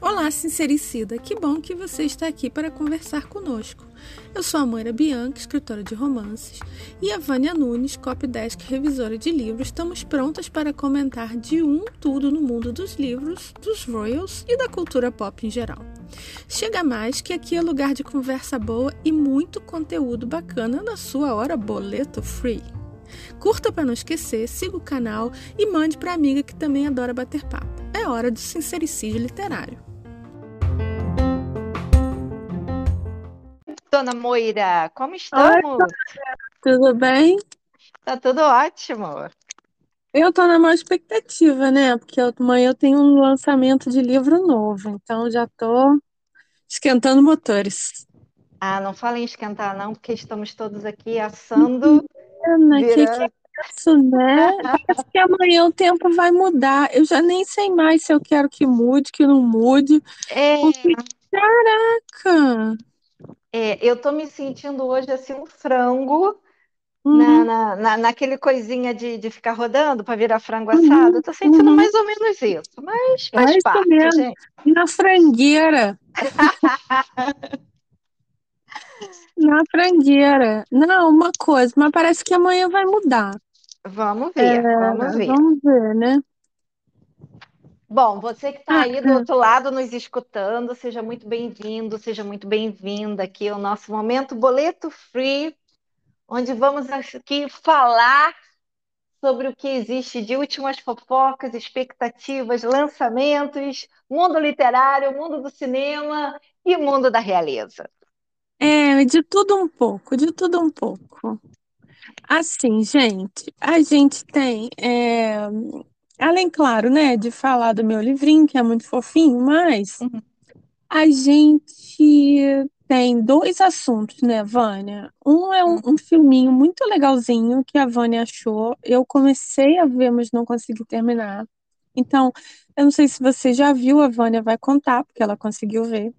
Olá, sincericida! Que bom que você está aqui para conversar conosco. Eu sou a Moira Bianca, escritora de romances, e a Vânia Nunes, copydesk revisora de livros. Estamos prontas para comentar de um tudo no mundo dos livros, dos royals e da cultura pop em geral. Chega mais que aqui é lugar de conversa boa e muito conteúdo bacana na sua hora boleto free. Curta para não esquecer, siga o canal e mande para amiga que também adora bater papo. É hora do sincericídio literário. Dona Moira, como estamos? Oi, tudo bem? Tá tudo ótimo. Eu tô na maior expectativa, né? Porque amanhã eu tenho um lançamento de livro novo, então já tô esquentando motores. Ah, não fala em esquentar não, porque estamos todos aqui assando. Ana, que, que é isso, né? Parece que amanhã o tempo vai mudar. Eu já nem sei mais se eu quero que mude, que não mude. É. Porque, caraca! É, eu tô me sentindo hoje assim um frango uhum. na, na, na, naquele coisinha de, de ficar rodando para virar frango uhum. assado. Tô sentindo uhum. mais ou menos isso, mas faz é parte, mesmo. gente. Na frangueira. na frangueira. Não, uma coisa, mas parece que amanhã vai mudar. Vamos ver, é, vamos ver. Vamos ver, né? Bom, você que está aí do outro lado nos escutando, seja muito bem-vindo, seja muito bem-vinda aqui ao nosso momento Boleto Free, onde vamos aqui falar sobre o que existe de últimas fofocas, expectativas, lançamentos, mundo literário, mundo do cinema e mundo da realeza. É, de tudo um pouco, de tudo um pouco. Assim, gente, a gente tem é, Além, claro, né, de falar do meu livrinho, que é muito fofinho, mas uhum. a gente tem dois assuntos, né, Vânia? Um é um, uhum. um, filminho muito legalzinho que a Vânia achou. Eu comecei a ver, mas não consegui terminar. Então, eu não sei se você já viu, a Vânia vai contar, porque ela conseguiu ver.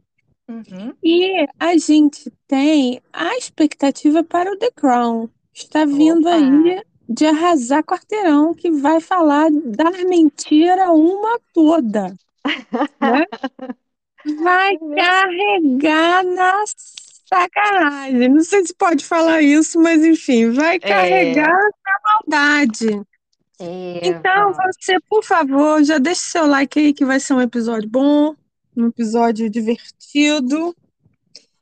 Uhum. E a gente tem a expectativa para o The Crown. Está vindo Opa. aí de arrasar quarteirão, que vai falar da mentira uma toda. Né? Vai carregar na sacanagem. Não sei se pode falar isso, mas enfim, vai é. carregar é. na maldade. É. Então, você, por favor, já deixe seu like aí, que vai ser um episódio bom, um episódio divertido.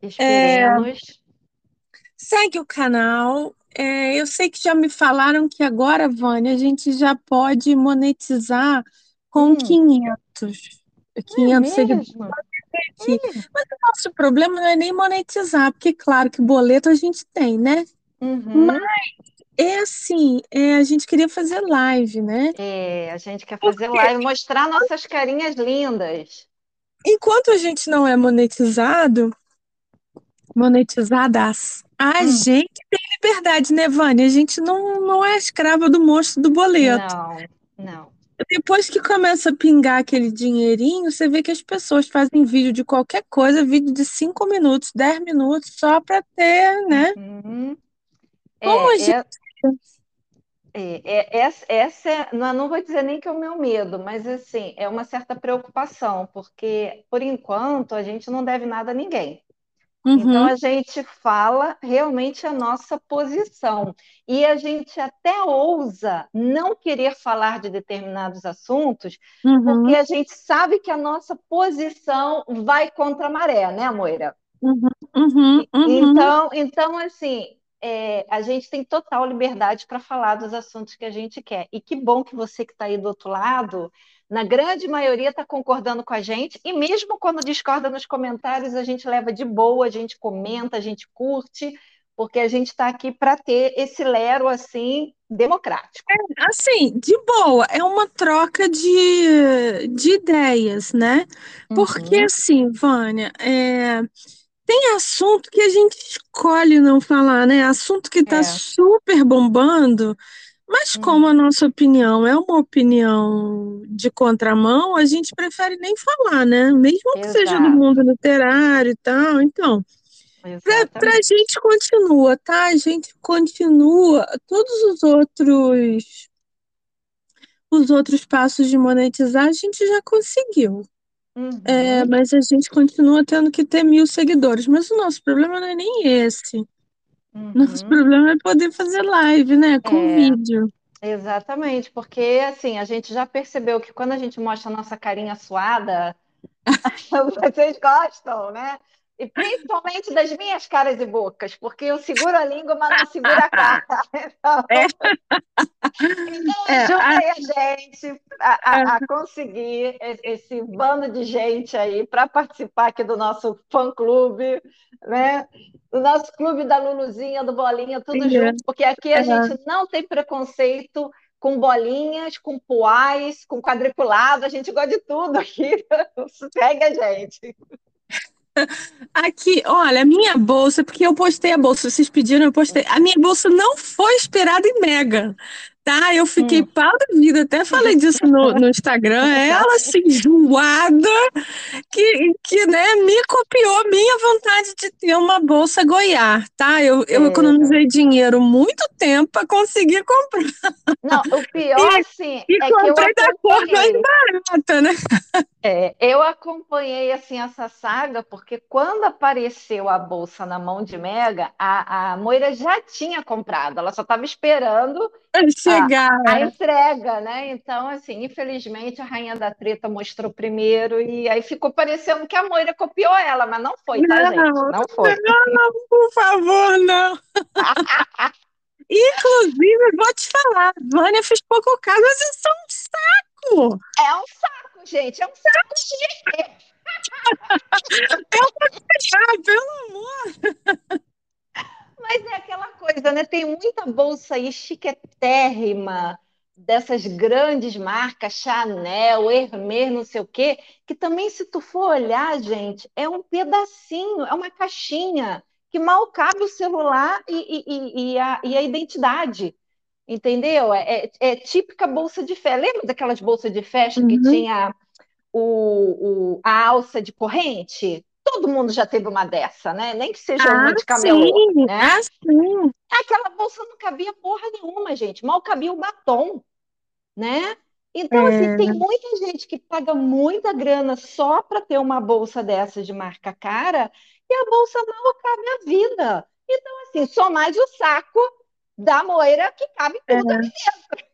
Esperemos. É, segue o canal, é, eu sei que já me falaram que agora, Vânia, a gente já pode monetizar com hum. 500. 500 é seguidores. Hum. Mas o nosso problema não é nem monetizar, porque, claro, que boleto a gente tem, né? Uhum. Mas é assim, é, a gente queria fazer live, né? É, a gente quer fazer live, mostrar nossas carinhas lindas. Enquanto a gente não é monetizado, monetizadas, a hum. gente tem liberdade, né, Vânia? A gente não, não é escrava do monstro do boleto. Não, não. Depois que começa a pingar aquele dinheirinho, você vê que as pessoas fazem vídeo de qualquer coisa, vídeo de 5 minutos, 10 minutos, só para ter, né? Uhum. Como é, a gente... é, é, essa, essa é, não, não vou dizer nem que é o meu medo, mas assim, é uma certa preocupação, porque por enquanto a gente não deve nada a ninguém. Então, uhum. a gente fala realmente a nossa posição. E a gente até ousa não querer falar de determinados assuntos, uhum. porque a gente sabe que a nossa posição vai contra a maré, né, Moira? Uhum. uhum, uhum. Então, então, assim, é, a gente tem total liberdade para falar dos assuntos que a gente quer. E que bom que você que está aí do outro lado na grande maioria está concordando com a gente, e mesmo quando discorda nos comentários, a gente leva de boa, a gente comenta, a gente curte, porque a gente está aqui para ter esse lero assim democrático. É, assim, de boa, é uma troca de, de ideias, né? Porque uhum. assim, Vânia, é, tem assunto que a gente escolhe não falar, né? Assunto que está é. super bombando. Mas hum. como a nossa opinião é uma opinião de contramão, a gente prefere nem falar, né? Mesmo que Exato. seja do mundo literário e tal. Então, para a gente continua, tá? A gente continua. Todos os outros os outros passos de monetizar a gente já conseguiu. Uhum. É, mas a gente continua tendo que ter mil seguidores. Mas o nosso problema não é nem esse. Uhum. Nosso problema é poder fazer live, né? Com é, vídeo. Exatamente, porque assim, a gente já percebeu que quando a gente mostra a nossa carinha suada, vocês gostam, né? E principalmente das minhas caras e bocas, porque eu seguro a língua, mas não seguro a cara. Então, é. então é, ajudem a... a gente a, a, a, é. conseguir esse bando de gente aí para participar aqui do nosso fã-clube, né? Do nosso clube da Luluzinha, do Bolinha, tudo Sim, junto, porque aqui a é. gente não tem preconceito com bolinhas, com poais, com quadriculado, a gente gosta de tudo aqui. Segue a gente. Aqui, olha, a minha bolsa, porque eu postei a bolsa, vocês pediram, eu postei. A minha bolsa não foi esperada em Mega, tá? Eu fiquei hum. pau da vida, até falei disso no, no Instagram. Ela assim, zoada, que, que né, me copiou minha vontade de ter uma bolsa Goiás, tá? Eu, eu é. economizei dinheiro muito tempo para conseguir comprar. Não, o pior, assim, e é comprei que eu da cor mais barata, né? É, eu acompanhei assim essa saga porque quando apareceu a bolsa na mão de Mega, a, a Moira já tinha comprado, ela só estava esperando chegar a, a, entrega, né? Então, assim, infelizmente a Rainha da Treta mostrou primeiro e aí ficou parecendo que a Moira copiou ela, mas não foi, tá, não, gente? Não foi. Não, por favor, não. Inclusive, vou te falar, Vânia fez pouco caso, mas isso é um saco. É um saco, gente, é um saco chique. Eu vou pegar, pelo amor. Mas é aquela coisa, né? Tem muita bolsa aí chiquetérrima, dessas grandes marcas, Chanel, Hermès, não sei o quê, que também, se tu for olhar, gente, é um pedacinho, é uma caixinha que mal cabe o celular e, e, e, a, e a, identidade. Entendeu? É, é, é, típica bolsa de festa. Lembra daquelas bolsas de festa uhum. que tinha o, o, a alça de corrente? Todo mundo já teve uma dessa, né? Nem que seja ah, uma de camelô, sim, né? Ah, sim. Aquela bolsa não cabia porra nenhuma, gente. Mal cabia o batom, né? Então, assim, é. assim, tem muita gente que paga muita grana só para ter uma bolsa dessas de marca cara e a bolsa não cabe à vida. Então, assim, só mais o saco da moira que cabe tudo é. ali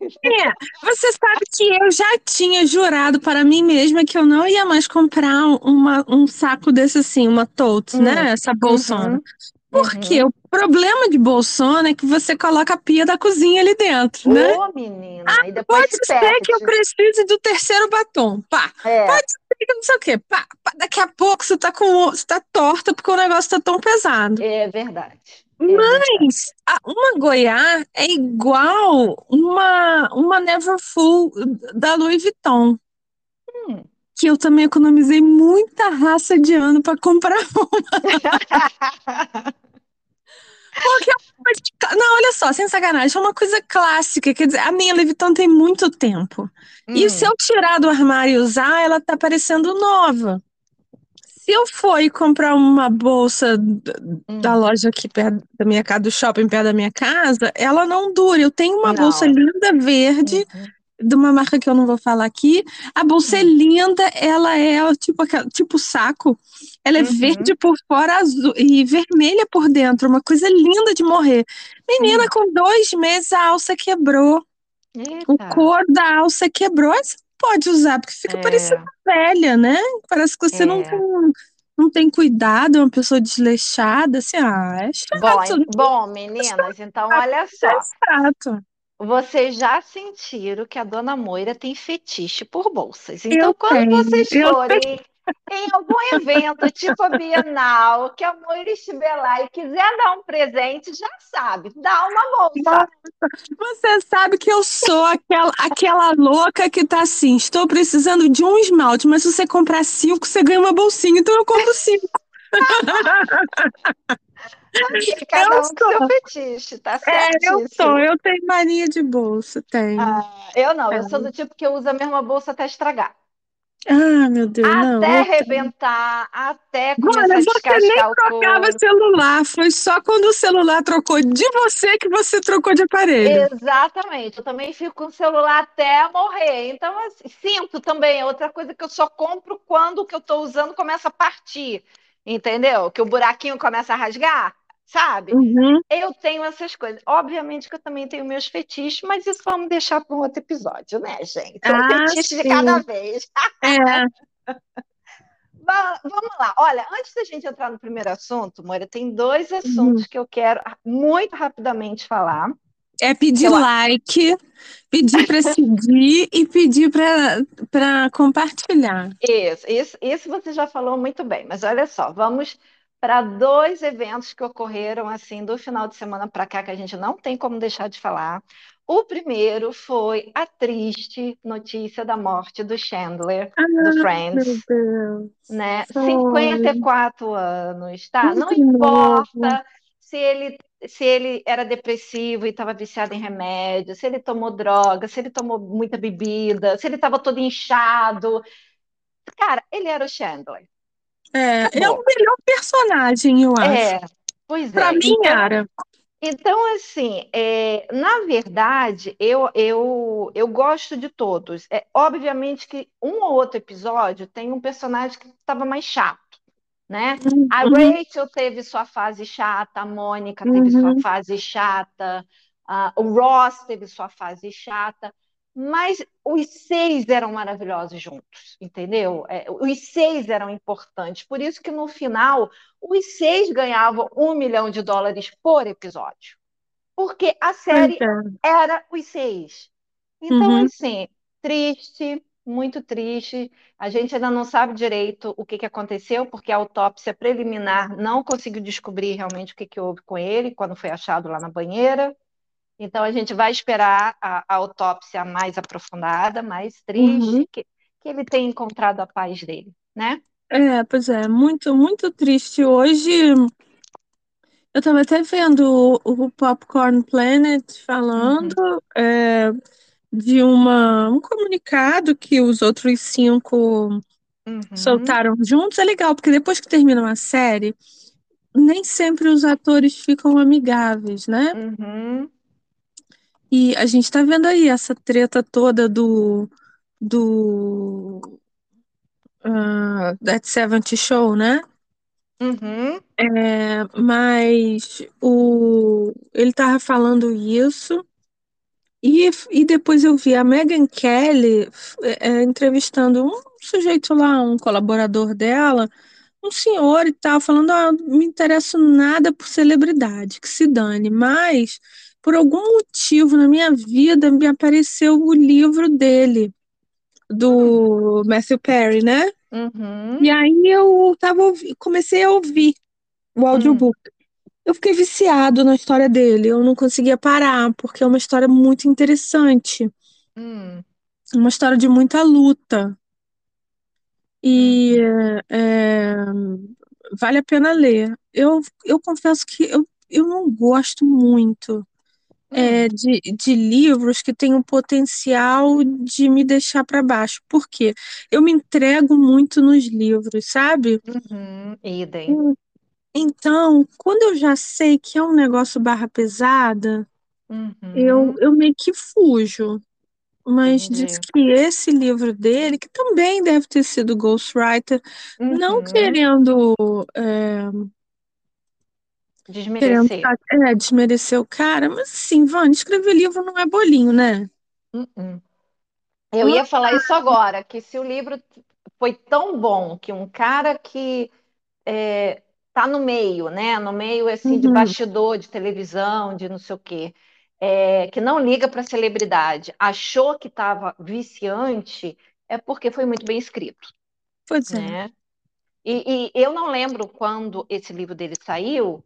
dentro. É, você sabe que eu já tinha jurado para mim mesma que eu não ia mais comprar uma, um saco desse assim, uma tote, né? Hum. Essa bolsona. Uhum. Porque uhum. o problema de bolsona é que você coloca a pia da cozinha ali dentro, Ô, né? menina, ah, e depois pode ser perde. que eu precise do terceiro batom, pá. É. Pode ser que não sei o quê, pá, pá. Daqui a pouco você tá com você tá torta porque o negócio tá tão pesado. É verdade. Mas a, uma Goiás é igual uma, uma Neverfull da Louis Vuitton. Hum. Que eu também economizei muita raça de ano para comprar uma. Porque é não, olha só, sem sacanagem, é uma coisa clássica. Quer dizer, a minha Louis Vuitton tem muito tempo. Hum. E se eu tirar do armário e usar, ela tá parecendo nova se eu for comprar uma bolsa hum. da loja aqui perto da minha casa, do shopping perto da minha casa, ela não dura. Eu tenho uma não. bolsa linda verde. Uhum. De uma marca que eu não vou falar aqui. A bolsa é uhum. é linda, ela é tipo, tipo saco. Ela é uhum. verde por fora azul, e vermelha por dentro. Uma coisa linda de morrer. Menina, uhum. com dois meses a alça quebrou. Eita. O cor da alça quebrou. Essa pode usar, porque fica é. parecendo velha, né? Parece que você é. não, tem, não tem cuidado, é uma pessoa desleixada, assim, ah, é chato. Bom, né? bom meninas, então olha só. É chato. Vocês já sentiram que a dona Moira tem fetiche por bolsas. Então, eu quando tenho, vocês forem em algum evento, tipo a Bienal, que a Moira estiver lá e quiser dar um presente, já sabe, dá uma bolsa. Você sabe que eu sou aquela, aquela louca que tá assim, estou precisando de um esmalte, mas se você comprar cinco, você ganha uma bolsinha, então eu compro cinco. Cada eu um com seu fetiche, tá certo? É, eu sou, eu tenho mania de bolsa, tenho. Ah, eu não, é. eu sou do tipo que uso a mesma bolsa até estragar. Ah, meu Deus, até não. Até arrebentar, até começar Olha, a você nem trocava celular, foi só quando o celular trocou de você que você trocou de aparelho. Exatamente, eu também fico com o celular até morrer. Então, assim, sinto também, é outra coisa que eu só compro quando o que eu estou usando começa a partir, entendeu? Que o buraquinho começa a rasgar sabe? Uhum. Eu tenho essas coisas. Obviamente que eu também tenho meus fetiches, mas isso vamos deixar para um outro episódio, né, gente? Um ah, fetiche sim. de cada vez. É. Vamos lá. Olha, antes da gente entrar no primeiro assunto, Moira, tem dois uhum. assuntos uhum. que eu quero muito rapidamente falar. É pedir eu... like, pedir para seguir e pedir para compartilhar. Isso, isso, isso você já falou muito bem, mas olha só, vamos para dois eventos que ocorreram assim do final de semana para cá que a gente não tem como deixar de falar. O primeiro foi a triste notícia da morte do Chandler, ah, do Friends. Meu Deus. Né? 54 anos, tá? Não importa se ele se ele era depressivo e estava viciado em remédio, se ele tomou droga, se ele tomou muita bebida, se ele estava todo inchado. Cara, ele era o Chandler. É, é o melhor personagem, eu acho. É, pois é. Pra mim então, era. Então, assim, é, na verdade, eu, eu, eu gosto de todos. É, obviamente que um ou outro episódio tem um personagem que estava mais chato, né? Uhum. A Rachel teve sua fase chata, a Mônica teve uhum. sua fase chata, uh, o Ross teve sua fase chata mas os seis eram maravilhosos juntos, entendeu? É, os seis eram importantes. Por isso que no final os seis ganhavam um milhão de dólares por episódio. Porque a série é. era os seis. Então, uhum. assim, triste, muito triste. A gente ainda não sabe direito o que, que aconteceu, porque a autópsia preliminar não conseguiu descobrir realmente o que, que houve com ele quando foi achado lá na banheira. Então, a gente vai esperar a, a autópsia mais aprofundada, mais triste, uhum. que, que ele tenha encontrado a paz dele, né? É, pois é, muito, muito triste. Hoje, eu estava até vendo o, o, Popcorn Planet falando uhum. é, de uma, um comunicado que os outros cinco uhum. soltaram juntos. É legal, porque depois que termina uma série, nem sempre os atores ficam amigáveis, né? Uhum. E a gente tá vendo aí essa treta toda do do uh, That 70 Show, né? Uhum. É, mas o, ele tava falando isso e, e depois eu vi a Megan Kelly é, é entrevistando um sujeito lá, um colaborador dela, um senhor e tal, falando: ah, não me interesso nada por celebridade, que se dane, mas por algum motivo na minha vida me apareceu o livro dele, do. Matthew Perry, né? Uhum. E aí eu tava, comecei a ouvir o audiobook. Hum. Eu fiquei viciado na história dele, eu não conseguia parar, porque é uma história muito interessante. Hum. Uma história de muita luta. E uhum. é, vale a pena ler. Eu, eu confesso que eu, eu não gosto muito é, de, de livros que têm o potencial de me deixar para baixo. Por quê? Eu me entrego muito nos livros, sabe? Uhum, idem. Então, quando eu já sei que é um negócio barra pesada, uhum. eu, eu meio que fujo. Mas Entendi. diz que esse livro dele, que também deve ter sido Ghostwriter, uhum. não querendo é, Desmerecer. É, desmerecer o cara, mas assim, Vânia, escrever livro não é bolinho, né? Uh -uh. Eu ia falar isso agora, que se o livro foi tão bom que um cara que é, tá no meio, né? No meio assim, uhum. de bastidor, de televisão, de não sei o quê, é, que não liga para celebridade, achou que estava viciante, é porque foi muito bem escrito. Pois é. né? é. E, e eu não lembro quando esse livro dele saiu,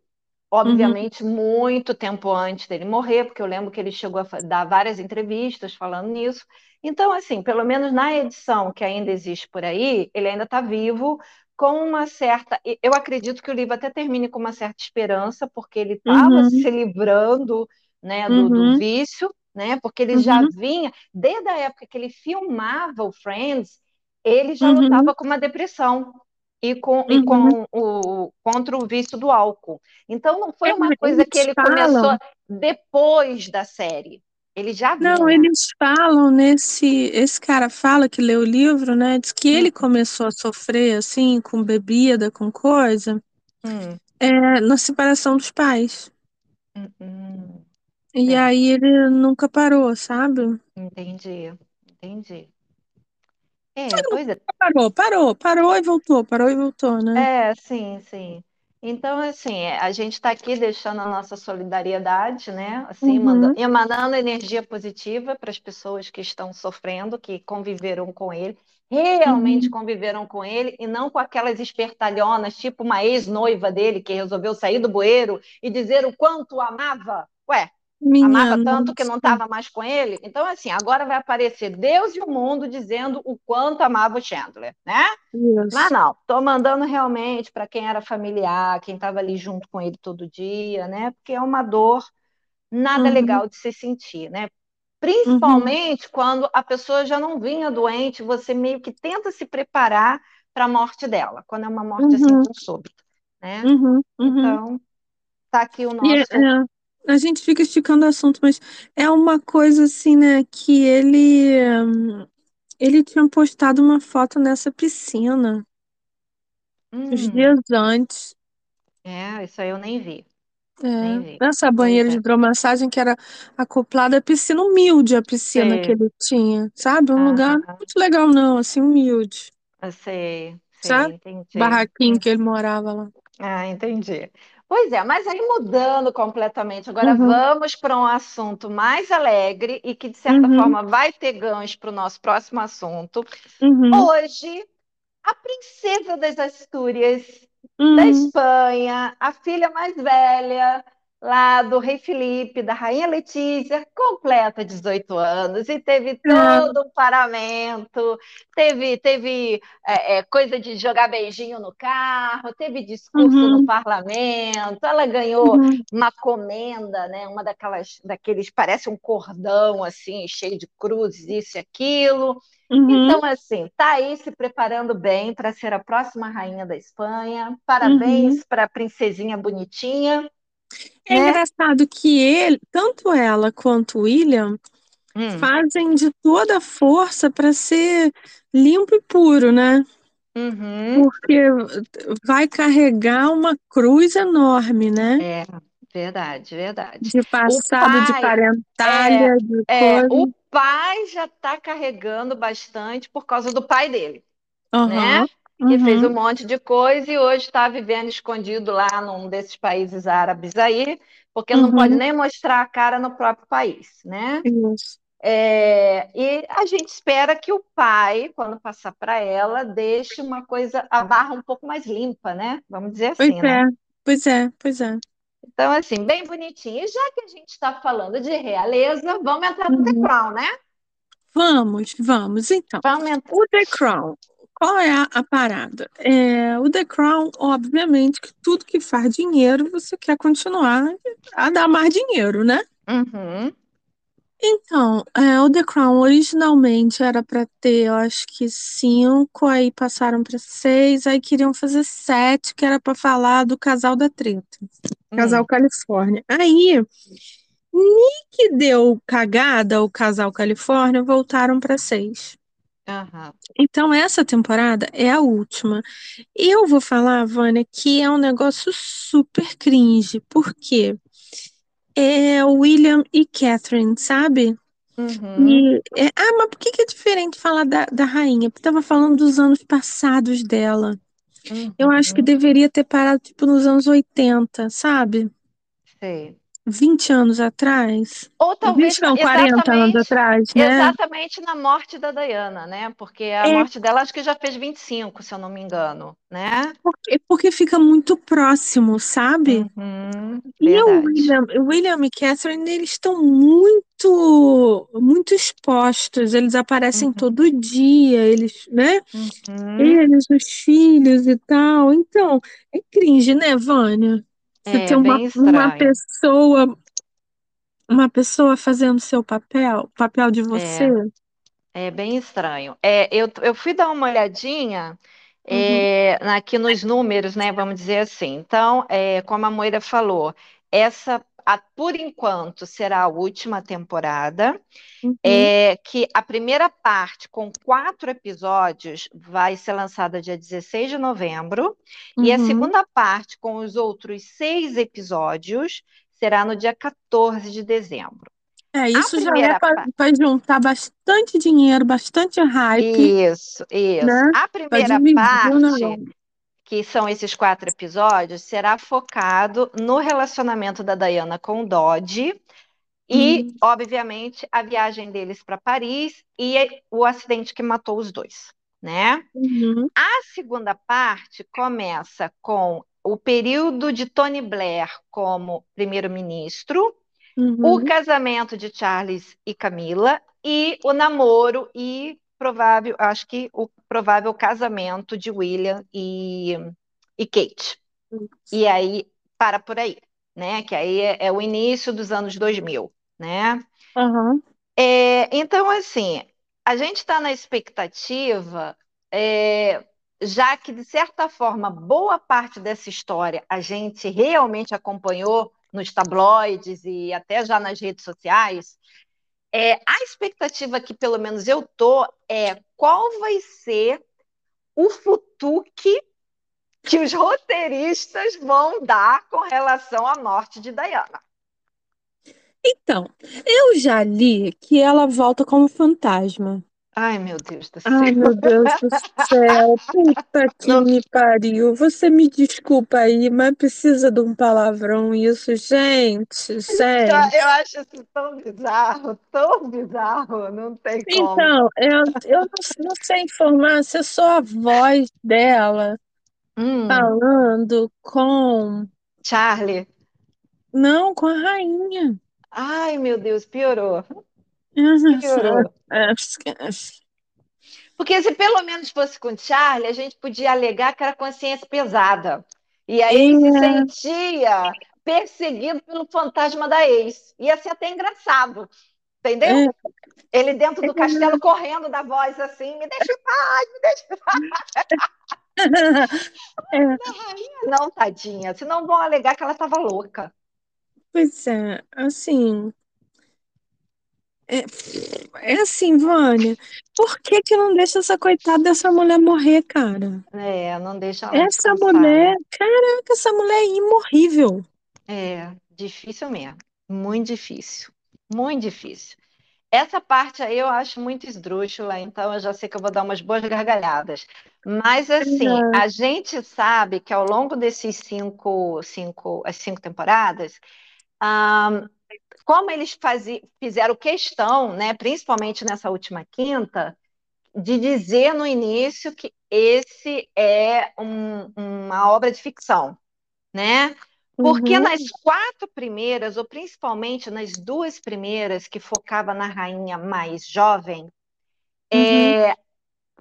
Obviamente, uhum. muito tempo antes dele morrer, porque eu lembro que ele chegou a dar várias entrevistas falando nisso. Então, assim, pelo menos na edição que ainda existe por aí, ele ainda está vivo, com uma certa. Eu acredito que o livro até termine com uma certa esperança, porque ele estava uhum. se livrando né, do, uhum. do, vício, né? Porque ele já uhum. vinha, desde a época que ele filmava o Friends, ele já Uhum. lutava com uma depressão e com, e Uhum. com o contra o vício do álcool. Então não foi É, uma coisa que ele falam. começou depois da série. Ele já Não, vinha. eles falam nesse. Esse cara fala que leu o livro, né? Diz que ele Hum. começou a sofrer, assim, com bebida, com coisa, Hum, é, na separação dos pais. hum, hum. E É. aí ele nunca parou, sabe? Entendi, entendi. É, pois é. Parou, parou, parou e voltou, parou e voltou, né? É, sim, sim. Então, assim, é, a gente está aqui deixando a nossa solidariedade, né? Assim, Uhum, emanando energia positiva para as pessoas que estão sofrendo, que conviveram com ele, realmente uhum. conviveram com ele, e não com aquelas espertalhonas, tipo uma ex-noiva dele que resolveu sair do bueiro e dizer o quanto amava. Ué, amava Minha tanto que não estava mais com ele? Então, assim, agora vai aparecer Deus e o mundo dizendo o quanto amava o Chandler, né? Mas isso. não, estou mandando realmente para quem era familiar, quem estava ali junto com ele todo dia, né? Porque é uma dor nada Uhum, legal de se sentir, né? uhum, Principalmente quando a pessoa já não vinha doente, você meio que tenta se preparar para a morte dela, quando é uma morte assim uhum, tão súbita, né? uhum, uhum. Então, tá aqui o é, nosso. É, a gente fica esticando o assunto, mas é uma coisa assim, né, que ele, ele tinha postado uma foto nessa piscina os Hum, dias antes. é, isso aí eu nem vi, nem É, vi. nessa Pois banheira de é, hidromassagem que era acoplada à piscina, humilde a piscina que ele tinha, sabe? Um lugar muito legal, não, assim, humilde, sei, sei, sabe? entendi. Barraquinho que ele morava lá. Ah, entendi. Pois é, mas aí mudando completamente, agora Uhum, vamos para um assunto mais alegre e que, de certa uhum, forma, vai ter gancho para o nosso próximo assunto. uhum, Hoje, a princesa das Astúrias, da uhum. Espanha, a filha mais velha lá do rei Felipe, da rainha Letícia, completa 18 anos e teve É, todo um paramento, teve, teve é, é, coisa de jogar beijinho no carro, teve discurso no uhum, parlamento, ela ganhou uhum, uma comenda, né, uma daquelas, daqueles, parece um cordão assim, cheio de cruzes, isso e aquilo. uhum, Então, assim, tá aí se preparando bem para ser a próxima rainha da Espanha. uhum. Parabéns para a princesinha bonitinha, É né? engraçado que ele, tanto ela quanto o William, Hum, fazem de toda a força para ser limpo e puro, né? uhum, Porque vai carregar uma cruz enorme, né? é, verdade, verdade. De passado, de pai, é, parentalha, de é, o pai já está carregando bastante por causa do pai dele, né? Que fez um uhum, monte de coisa e hoje está vivendo escondido lá num desses países árabes aí, porque não pode uhum, nem mostrar a cara no próprio país, né? isso. É, e a gente espera que o pai, quando passar para ela, deixe uma coisa, a barra um pouco mais limpa, né? Vamos dizer Pois assim, é, né? pois é, pois é. Então, assim, bem bonitinho. E já que a gente está falando de realeza, vamos entrar no The Uhum. Crown, né? Vamos, vamos. Então, Vamos entrar. o The Crown, qual é a, a parada? É, o The Crown, obviamente, que tudo que faz dinheiro, você quer continuar a dar mais dinheiro, né? Uhum, Então, é, o The Crown originalmente era para ter, eu acho que cinco, aí passaram para seis, aí queriam fazer sete, que era para falar do casal da treta, casal hum, Califórnia. Aí, que deu cagada o casal Califórnia, voltaram para seis. Aham, Então, essa temporada é a última. Eu vou falar, Vânia, que é um negócio super cringe, porque é o William e Catherine, sabe? uhum, E, é, ah, mas por que que é diferente falar da, da rainha? Porque tava falando dos anos passados dela. Eu acho que uhum, deveria ter parado, tipo, nos anos 80, sabe? sei. 20 anos atrás. Ou 20 talvez na- não, 40 anos atrás, né? exatamente na morte da Diana, né? Porque a É, morte dela acho que já fez 25, se eu não me engano, né? porque, porque fica muito próximo, sabe? Uhum, E o. William, o William e Catherine, eles estão muito, muito expostos. Eles aparecem Uhum, todo dia, eles, né? uhum. Eles, os filhos e tal. Então, é cringe, né, Vânia? Você ter É uma, bem uma estranho. pessoa, uma pessoa fazendo seu papel, o papel de você. É, É bem estranho. É, eu, eu fui dar uma olhadinha é, aqui nos números, né? Vamos dizer assim. Então, é, como a Moira falou, essa, a, por enquanto, será a última temporada. Uhum. É, que a primeira parte, com quatro episódios, vai ser lançada dia 16 de novembro. E a Uhum. segunda parte, com os outros seis episódios, será no dia 14 de dezembro. É, isso já é para juntar bastante dinheiro, bastante hype, Isso, isso. né? A primeira parte. Que são esses quatro episódios, será focado no relacionamento da Diana com o Dodge e, Hum. obviamente, a viagem deles para Paris e o acidente que matou os dois, né? Uhum. A segunda parte começa com o período de Tony Blair como primeiro-ministro, o Uhum. casamento de Charles e Camila e o namoro e provável, acho que o provável casamento de William e, e Kate. E aí para por aí, né? Que aí é, é o início dos anos 2000, né? Aham. É, então, assim, a gente está na expectativa, é, já que, de certa forma, boa parte dessa história a gente realmente acompanhou nos tabloides e até já nas redes sociais, é, a expectativa que, pelo menos, eu tô é qual vai ser o futuque que os roteiristas vão dar com relação à morte de Diana. Então, eu já li que ela volta como fantasma. Ai, meu Deus do Ai, céu. meu Deus do céu, puta que Não- me pariu. Você me desculpa aí, mas precisa de um palavrão isso, gente, gente. Eu acho isso tão bizarro, tão bizarro, não tem como. Então, eu, eu não, não sei informar se é só a voz dela Hum, falando com. Charlie. Não, com a rainha. Ai, meu Deus, piorou. Piorou. É, Porque se pelo menos fosse com Charlie, a gente podia alegar que era consciência pesada. E aí ele se É. sentia perseguido pelo fantasma da ex. Ia ser até engraçado, entendeu? Ele dentro do castelo correndo da voz assim, me deixa em paz, me deixa em paz. Não, tadinha, senão vão alegar que ela estava louca. Pois é, assim. É, é assim, Vânia. Por que que não deixa essa coitada dessa mulher morrer, cara? É, não deixa ela Essa descansar, mulher, caraca, essa mulher é imorrível. É, difícil mesmo. Muito difícil. Muito difícil. Essa parte aí eu acho muito esdrúxula, então eu já sei que eu vou dar umas boas gargalhadas. Mas assim, a gente sabe que ao longo desses cinco, cinco, as cinco temporadas, ahn, como eles fizeram questão, né, principalmente nessa última quinta, de dizer no início que esse é um- uma obra de ficção, né? Porque Uhum. nas quatro primeiras, ou principalmente nas duas primeiras, que focava na rainha mais jovem, é,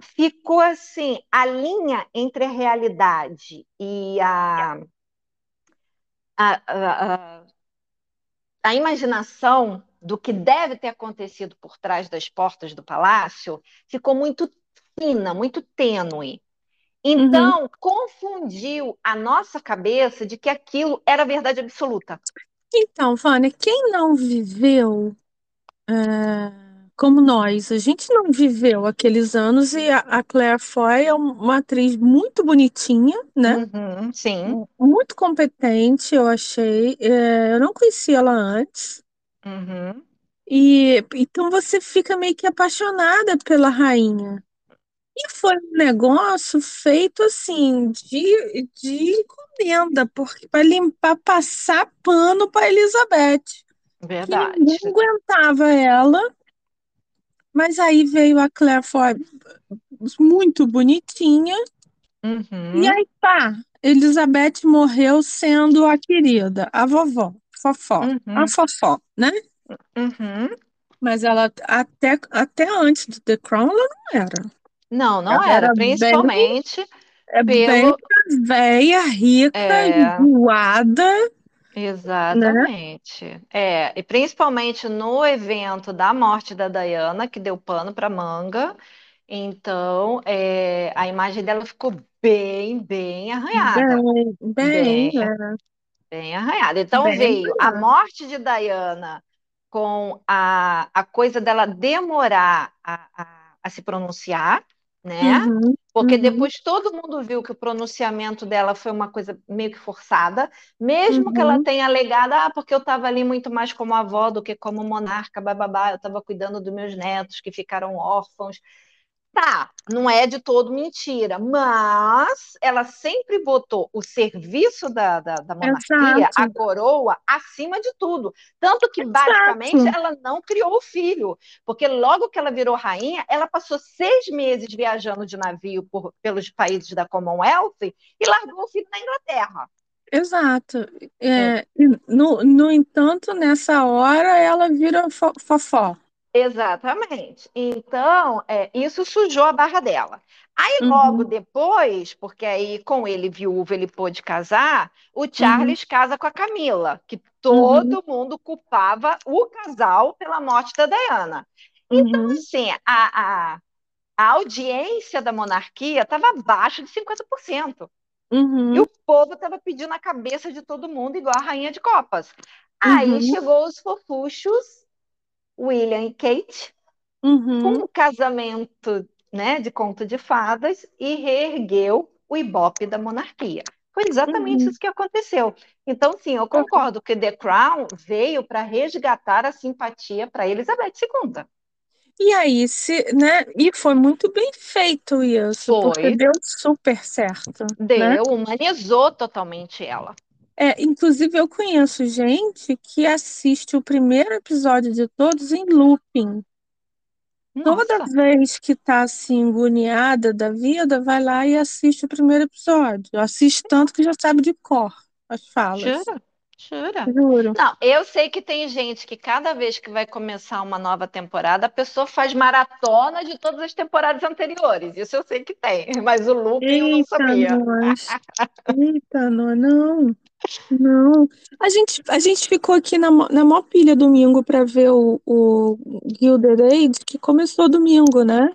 ficou assim, a linha entre a realidade e a, a, a, a- a imaginação do que deve ter acontecido por trás das portas do palácio ficou muito fina, muito tênue. Então, confundiu a nossa cabeça de que aquilo era verdade absoluta. Então, Vânia, quem não viveu é, como nós, a gente não viveu aqueles anos e a, a Claire Foy é um- uma atriz muito bonitinha, né? Uhum, sim. Muito competente, eu achei. É, eu não conhecia ela antes. Uhum. E então você fica meio que apaixonada pela rainha. E foi um negócio feito assim de, de encomenda, porque para limpar, passar pano para Elizabeth, que Verdade. ninguém aguentava ela. Mas aí veio a Claire Foy muito bonitinha, Uhum. e aí pá, Elizabeth morreu sendo a querida, a vovó, fofó, Uhum. a fofó, né? Uhum. Mas ela até, até antes do The Crown ela não era. Não, não Ela era, era bem- principalmente É bem pelo. véia, rica, É. Exatamente. Né? É, e principalmente no evento da morte da Diana, que deu pano para manga. Então, é, a imagem dela ficou bem, bem arranhada. Bem, bem, bem, bem arranhada. Então, bem veio a morte de Diana com a, a coisa dela demorar a, a, a se pronunciar, né? Uhum, Porque uhum. depois todo mundo viu que o pronunciamento dela foi uma coisa meio que forçada, mesmo uhum. que ela uhum. tenha alegado, ah, porque eu estava ali muito mais como avó do que como monarca, bababá, eu estava cuidando dos meus netos que ficaram órfãos. Tá, não é de todo mentira, mas ela sempre botou o serviço da, da, da monarquia, Exato. a coroa, acima de tudo. Tanto que, Exato. basicamente, ela não criou o filho, porque logo que ela virou rainha, ela passou seis meses viajando de navio por, pelos países da Commonwealth e largou o filho na Inglaterra. Exato. É, é. no, no entanto, nessa hora, ela vira fo fofó. Exatamente. Então, é, isso sujou a barra dela. Aí, logo uhum. depois, porque aí com ele viúvo ele pôde casar, o Charles uhum. casa com a Camila, que todo uhum. mundo culpava o casal pela morte da Diana. Então, uhum. assim, a, a, a audiência da monarquia estava abaixo de 50%. Uhum. E o povo estava pedindo a cabeça de todo mundo, igual a rainha de copas. Aí uhum. chegou os fofuchos William e Kate, uhum. com um casamento né, de conto de fadas e reergueu o ibope da monarquia. Foi exatamente uhum. isso que aconteceu. Então, sim, eu concordo que The Crown veio para resgatar a simpatia para Elizabeth II. E aí, se, né? E foi muito bem feito isso, foi. porque deu super certo. Deu, né? humanizou totalmente ela. É, inclusive, eu conheço gente que assiste o primeiro episódio de todos em looping. Toda Nossa, vez que tá assim, agoniada da vida, vai lá e assiste o primeiro episódio. Assiste tanto que já sabe de cor as falas. jura? Jura? Juro. Não, eu sei que tem gente que cada vez que vai começar uma nova temporada, a pessoa faz maratona de todas as temporadas anteriores. Isso eu sei que tem, mas o looping eu não sabia. nós. Eita, nós, não. Não. A gente, a gente ficou aqui na, na maior pilha domingo para ver o, o Gilded Age, que começou domingo, né?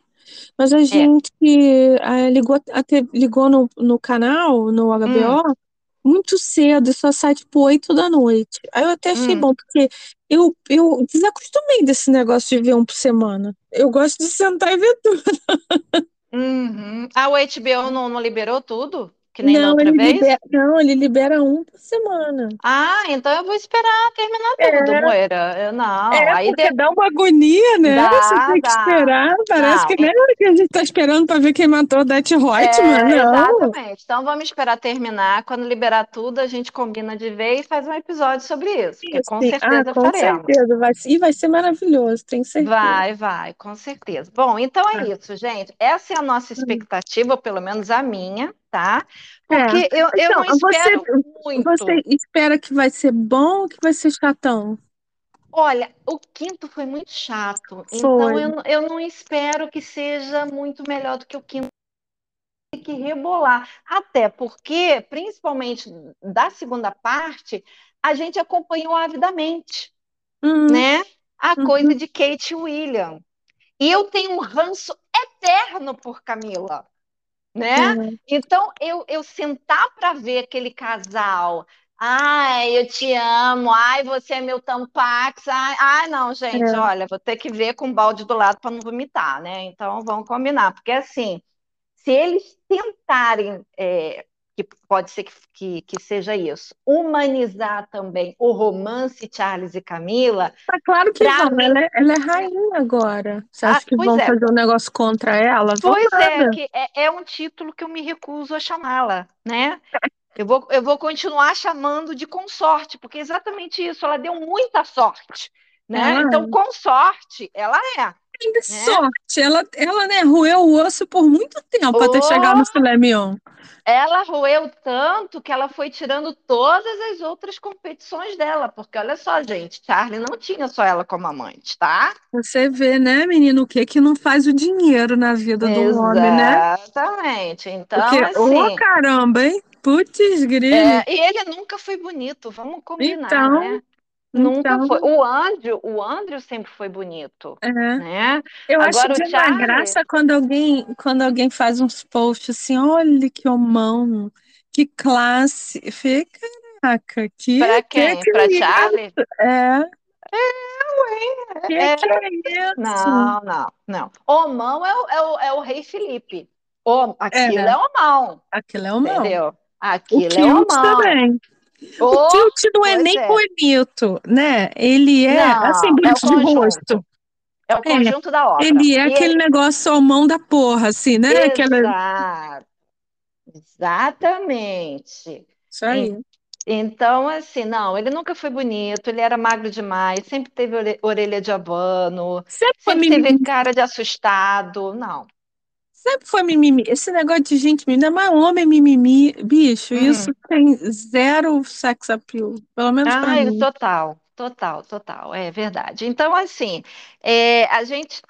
Mas a É. gente eh, ligou, a te- ligou no, no canal, no Hum, HBO, muito cedo, e só sai tipo 8 da noite. Aí eu até achei hum. bom, porque eu, eu desacostumei desse negócio de ver um por semana. Eu gosto de sentar e ver tudo. Uhum. Ah, o HBO não, não liberou tudo? Que nem da Não, outra ele vez? libera, não, ele libera um por semana. Ah, então eu vou esperar terminar tudo, É, Moira. Eu, não, é, aí porque de... dá uma agonia, né? Você dá, tem que dá. esperar. Parece Não, que nem hora que a gente tá esperando pra ver quem matou o Death Reutemann. É, Não. exatamente. Então vamos esperar terminar. Quando liberar tudo, a gente combina de vez e faz um episódio sobre isso, porque Isso, com sim. Ah, certeza com faremos. certeza. Vai, e vai ser maravilhoso, tenho certeza. Vai, vai, com certeza. Bom, então é Ah. isso, gente. Essa é a nossa Hum. expectativa, ou pelo menos a minha, tá? É. Porque eu, eu Então, não espero você, muito. você espera que vai ser bom ou que vai ser chatão? Olha, o quinto foi muito chato, então Foi. eu, eu não espero que seja muito melhor do que o quinto. Tem que rebolar. Até porque, principalmente da segunda parte, a gente acompanhou avidamente, Uhum, né? A uhum. coisa de Kate William. E eu tenho um ranço eterno por Camila, né? É. Então, eu, eu sentar para ver aquele casal. Ai, eu te amo. Ai, você é meu tampax. Ai, ai, não, gente, É. olha, vou ter que ver com o balde do lado para não vomitar, né? Então, vamos combinar, porque assim, se eles tentarem, é, que pode ser que, que, que seja isso, humanizar também o romance Charles e Camila, Tá claro que vão, mim. ela é, ela é rainha agora. Você acha Ah, que vão é, fazer um negócio contra ela? Pois é, que é, é um título que eu me recuso a chamá-la, né? Eu vou, eu vou continuar chamando de consorte, porque é exatamente isso, ela deu muita sorte, né? Ela Então, é. consorte, ela é, Ainda né? sorte. Ela, ela né, roeu o osso por muito tempo até chegar no Oh, filé mignon. ela roeu tanto que ela foi tirando todas as outras competições dela, porque olha só, gente, Charlie não tinha só ela como amante, tá? Você vê, né, menino, o que que não faz o dinheiro na vida do homem, né? Exatamente. Então, Porque, assim, caramba, hein? Putz, grilo. É, e ele nunca foi bonito, vamos combinar, então, né? Nunca então... foi. O Andrew, o Andrew sempre foi bonito, é. né? Eu Agora, acho de Charlie... uma graça quando alguém, quando alguém faz uns posts assim, olha que homão, que classe. Fica, caraca, que Pra quem? que pra é Charlie? É. É, ué. Que é... que é isso? Não, não, não. Homão é o, é o, é o rei Felipe. O, aquilo é, é homão. Aquilo é homão. Entendeu? Aquilo o é homão. também. Oh, o Tilt não é nem é. bonito, né? Ele é não, assim, bonito é de rosto. É o conjunto da obra. Ele é e aquele ele... negócio mão da porra, assim, né? Exato. Aquela... Exatamente. Isso aí. Então, assim, não, ele nunca foi bonito, ele era magro demais, sempre teve orelha de abano, sempre, sempre teve cara de assustado, não. Sempre foi mimimi. Esse negócio de gente mimimi, mas homem mimimi, bicho, uhum. isso tem zero sex appeal, pelo menos para mim. Total, total, total, é verdade. Então, assim, é, a gente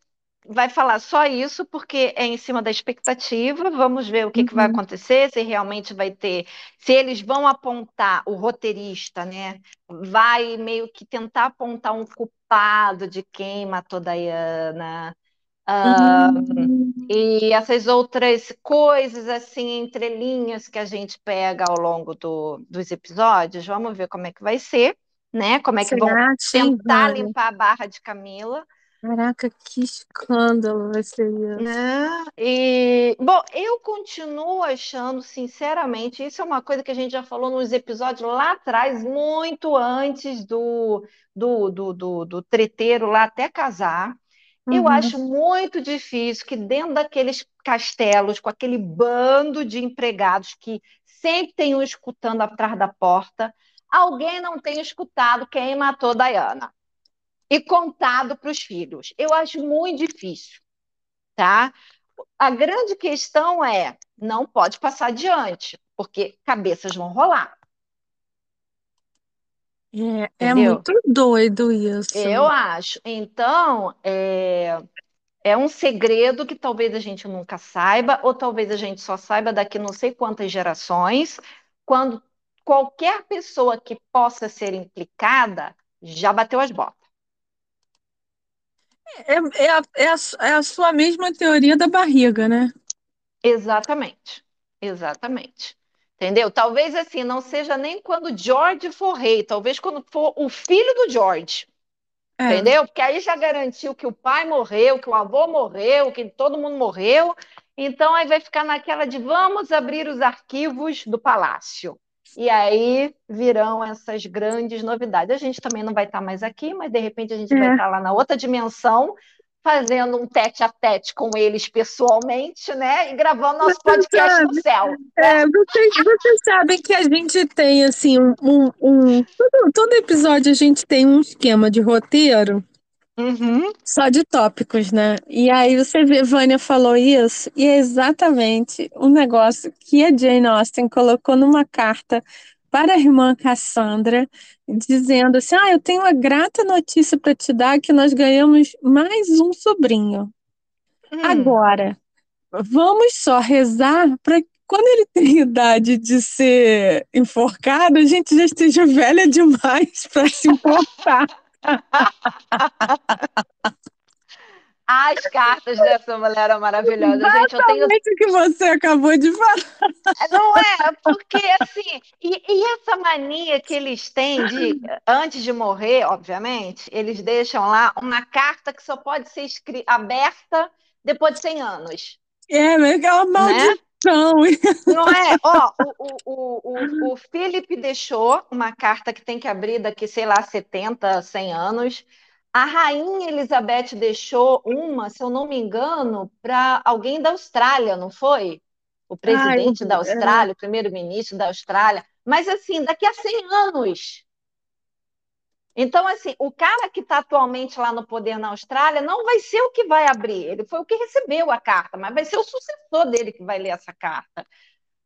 vai falar só isso porque é em cima da expectativa. Vamos ver o que, uhum. que vai acontecer, se realmente vai ter, se eles vão apontar o roteirista, né? Vai meio que tentar apontar um culpado de quem matou Diana. Uhum. e essas outras coisas assim, entrelinhas que a gente pega ao longo do, dos episódios, vamos ver como é que vai ser, né? Como é que Será? vão tentar limpar a barra de Camila. Caraca, que escândalo vai ser isso. Né? E, bom, eu continuo achando, sinceramente, isso é uma coisa que a gente já falou nos episódios lá atrás, muito antes do, do, do, do, do treteiro lá até casar. Eu Uhum. acho muito difícil que dentro daqueles castelos, com aquele bando de empregados que sempre tem um escutando atrás da porta, alguém não tenha escutado quem matou Diana e contado para os filhos. Eu acho muito difícil, tá? A grande questão é, não pode passar adiante, porque cabeças vão rolar. É, é Entendeu? muito doido isso. Eu acho. Então, é, é um segredo que talvez a gente nunca saiba, ou talvez a gente só saiba daqui não sei quantas gerações, quando qualquer pessoa que possa ser implicada já bateu as botas. É, é, a, é, a, é a sua mesma teoria da barriga, né? Exatamente. Exatamente. Entendeu? Talvez assim, não seja nem quando George for rei, talvez quando for o filho do George. É. Entendeu? Porque aí já garantiu que o pai morreu, que o avô morreu, que todo mundo morreu. Então aí vai ficar naquela de vamos abrir os arquivos do palácio. E aí virão essas grandes novidades. A gente também não vai estar mais aqui, mas de repente a gente É. vai estar lá na outra dimensão, fazendo um tete a tete com eles pessoalmente, né? E gravando nosso Você podcast no sabe, céu. é, vocês, vocês sabem que a gente tem assim um, um, um- todo, todo episódio a gente tem um esquema de roteiro Uhum. só de tópicos, né? E aí você vê, Vânia falou isso, e é exatamente o negócio que a Jane Austen colocou numa carta para a irmã Cassandra, dizendo assim: Ah, eu tenho uma grata notícia para te dar que nós ganhamos mais um sobrinho. Hum. Agora, vamos só rezar para que quando ele tem idade de ser enforcado, a gente já esteja velha demais para se importar. As cartas dessa mulher eram maravilhosas, gente. Eu tenho o que você acabou de falar. Não é, porque assim, e, e essa mania que eles têm de, antes de morrer, obviamente, eles deixam lá uma carta que só pode ser aberta depois de 100 anos, É, mas é uma né? maldição. Não é? Ó, o, o, o, o, Philip deixou uma carta que tem que abrir daqui, sei lá, 70, 100 anos. A rainha Elizabeth deixou uma, se eu não me engano, para alguém da Austrália, não foi? O presidente Ai, da é. Austrália, o primeiro-ministro da Austrália. Mas assim, daqui a 100 anos. Então, assim, o cara que está atualmente lá no poder na Austrália não vai ser o que vai abrir. Ele foi o que recebeu a carta, mas vai ser o sucessor dele que vai ler essa carta.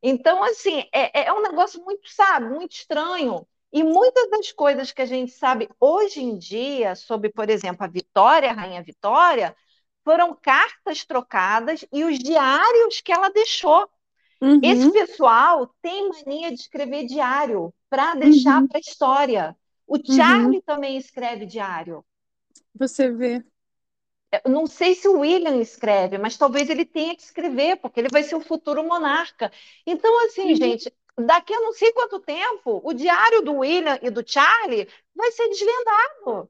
Então, assim, é, é um negócio muito, sabe, muito estranho. E muitas das coisas que a gente sabe hoje em dia sobre, por exemplo, a Vitória, a Rainha Vitória, foram cartas trocadas e os diários que ela deixou. Uhum. Esse pessoal tem mania de escrever diário para deixar uhum. para a história. O Charlie uhum. também escreve diário. Você vê. Eu não sei se o William escreve, mas talvez ele tenha que escrever, porque ele vai ser o futuro monarca. Então, assim, uhum. gente, daqui a não sei quanto tempo, o diário do William e do Charlie vai ser desvendado.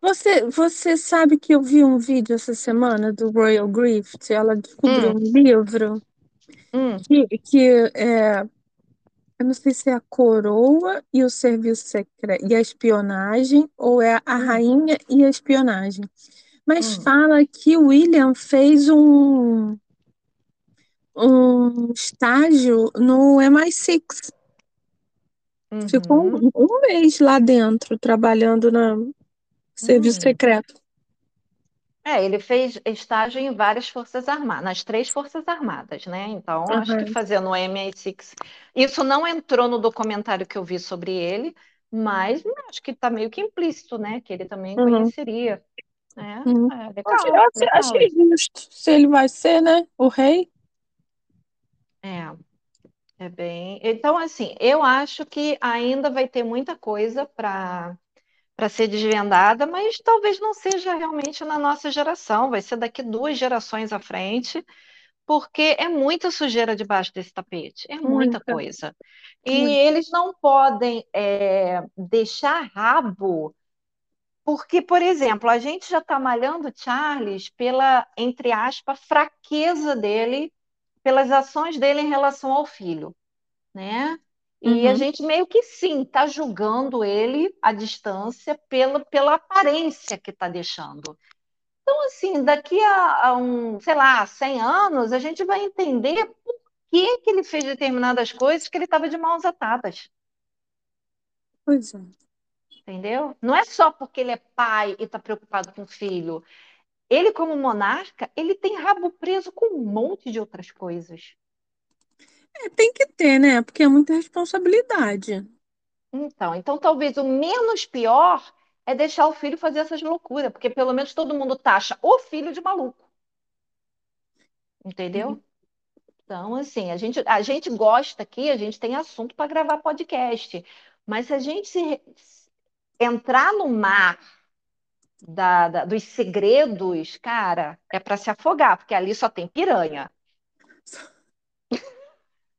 Você, você sabe que eu vi um vídeo essa semana do Royal Grift, ela descobriu hum. um livro hum. que, que é, eu não sei se é a coroa e o serviço secreto e a espionagem, ou é a hum. rainha e a espionagem. Mas hum. fala que o William fez um, um estágio no MI6. Uhum. Ficou um, um, mês lá dentro, trabalhando na serviço uhum. secreto. É, ele fez estágio em várias forças armadas, nas três forças armadas, né? Então, uhum. acho que fazendo o MI6. Isso não entrou no documentário que eu vi sobre ele, mas acho que está meio que implícito, né? Que ele também uhum. conheceria. É, uhum. é legal, achei, legal. achei justo. Se ele vai ser, né? O rei. É, é bem. Então, assim, eu acho que ainda vai ter muita coisa para para ser desvendada, mas talvez não seja realmente na nossa geração, vai ser daqui duas gerações à frente, porque é muita sujeira debaixo desse tapete, é muita, muita. coisa. E muita. eles não podem é, deixar rabo, porque, por exemplo, a gente já está malhando Charles pela, entre aspas, fraqueza dele pelas ações dele em relação ao filho, né? E uhum. a gente meio que sim está julgando ele à distância pela, pela aparência que está deixando. Então, assim, daqui a, a, um, sei lá, 100 anos, a gente vai entender por que, que ele fez determinadas coisas que ele estava de mãos atadas. Pois é. Entendeu? Não é só porque ele é pai e está preocupado com o filho. Ele, como monarca, ele tem rabo preso com um monte de outras coisas. É, tem que ter, né? Porque é muita responsabilidade. Então, então talvez o menos pior é deixar o filho fazer essas loucuras, porque pelo menos todo mundo taxa o filho de maluco. Entendeu? Uhum. Então, assim, a gente, a gente gosta aqui, a gente tem assunto para gravar podcast, mas se a gente se, entrar no mar da, da, dos segredos, cara, é para se afogar, porque ali só tem piranha.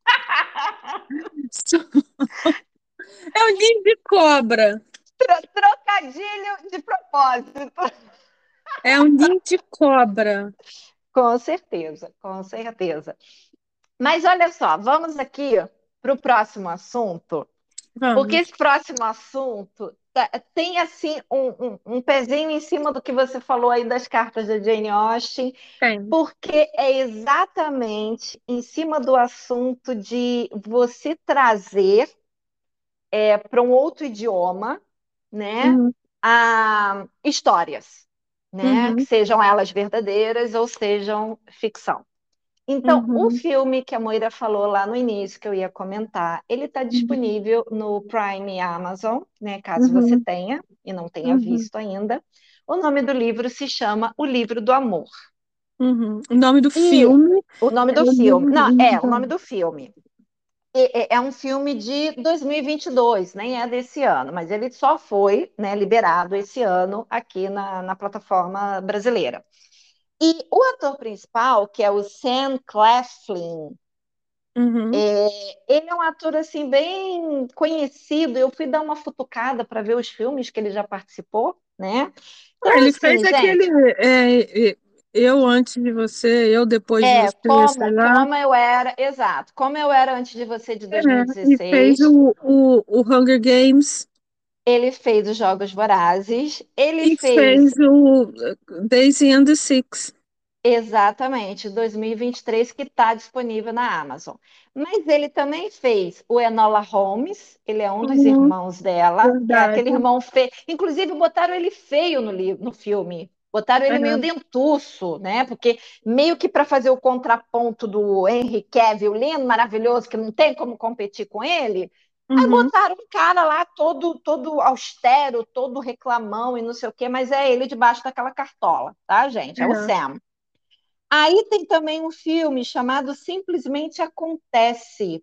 É o ninho de cobra. Trocadilho de propósito. É um ninho de cobra. Com certeza, com certeza. Mas olha só, vamos aqui para o próximo assunto. Vamos. Porque esse próximo assunto tem assim um, um, um, pezinho em cima do que você falou aí das cartas da Jane Austen, porque é exatamente em cima do assunto de você trazer é, para um outro idioma, né, uhum. a, histórias, né, uhum. que sejam elas verdadeiras ou sejam ficção. Então, uhum. o filme que a Moira falou lá no início, que eu ia comentar, ele está uhum. disponível uhum. no Prime Amazon, né? Caso uhum. você tenha e não tenha uhum. visto ainda. O nome do livro se chama O Livro do Amor. Uhum. O nome do e filme? O nome do é filme. Não, é, o nome do filme. É, é um filme de 2022, nem é desse ano, mas ele só foi né, liberado esse ano aqui na, na plataforma brasileira. E o ator principal, que é o Sam Claflin, uhum. é, ele é um ator assim bem conhecido. Eu fui dar uma futucada para ver os filmes que ele já participou, né? Então, ele assim, fez gente, aquele é, eu antes de você, eu depois é, de você, como, como eu era, exato, como eu era antes de você de 2016. É, ele fez o, o, o Hunger Games. Ele fez os Jogos Vorazes. Ele e fez... fez o Daisy and the Six. Exatamente, 2023, que está disponível na Amazon. Mas ele também fez o Enola Holmes, ele é um dos uhum, irmãos dela. É aquele irmão feio. Inclusive, botaram ele feio no, livro, no filme. Botaram ele uhum. meio dentuço, né? Porque meio que para fazer o contraponto do Henry Cavill, lindo, maravilhoso, que não tem como competir com ele, Uhum. Aí botaram um cara lá todo, todo austero, todo reclamão e não sei o quê, mas é ele debaixo daquela cartola, tá, gente? É uhum. o Sam. Aí tem também um filme chamado Simplesmente Acontece,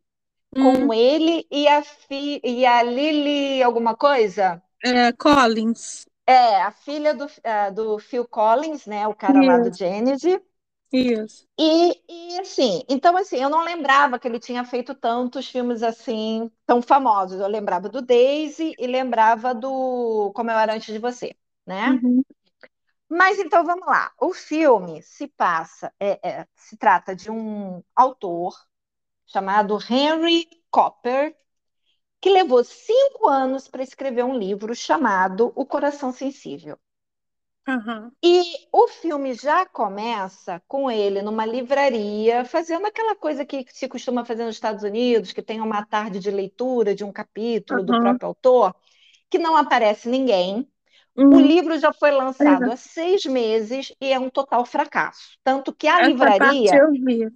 com hum. ele e a, fi, e a Lily alguma coisa? É, Collins. É, a filha do, uh, do Phil Collins, né? O cara lá do Genesis. Isso. E, e assim, então assim, eu não lembrava que ele tinha feito tantos filmes assim, tão famosos. Eu lembrava do Daisy e lembrava do Como Eu Era Antes de Você, né? Uhum. Mas então vamos lá. O filme se passa, é, é, se trata de um autor chamado Henry Copper, que levou cinco anos para escrever um livro chamado O Coração Sensível. Uhum. E o filme já começa com ele numa livraria, fazendo aquela coisa que se costuma fazer nos Estados Unidos, que tem uma tarde de leitura de um capítulo uhum. do próprio autor, que não aparece ninguém. Uhum. O livro já foi lançado há seis meses e é um total fracasso. Tanto que a Essa livraria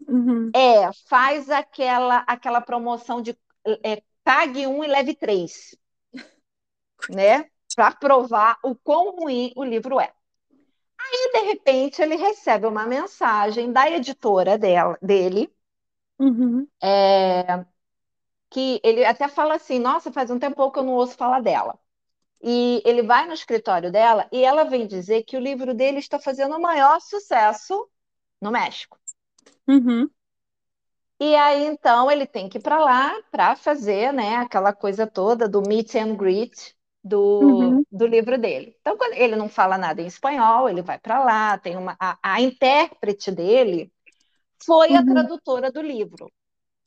uhum. é, faz aquela, aquela promoção de é, pague um e leve três. né? Para provar o quão ruim o livro é. Aí, de repente, ele recebe uma mensagem da editora dela, dele, uhum. é, que ele até fala assim: Nossa, faz um tempo que eu não ouço falar dela. E ele vai no escritório dela e ela vem dizer que o livro dele está fazendo o maior sucesso no México. Uhum. E aí, então, ele tem que ir para lá para fazer né, aquela coisa toda do meet and greet do, uhum. do livro dele. Então, quando ele não fala nada em espanhol, ele vai para lá, tem uma a, a, intérprete dele foi uhum. a tradutora do livro.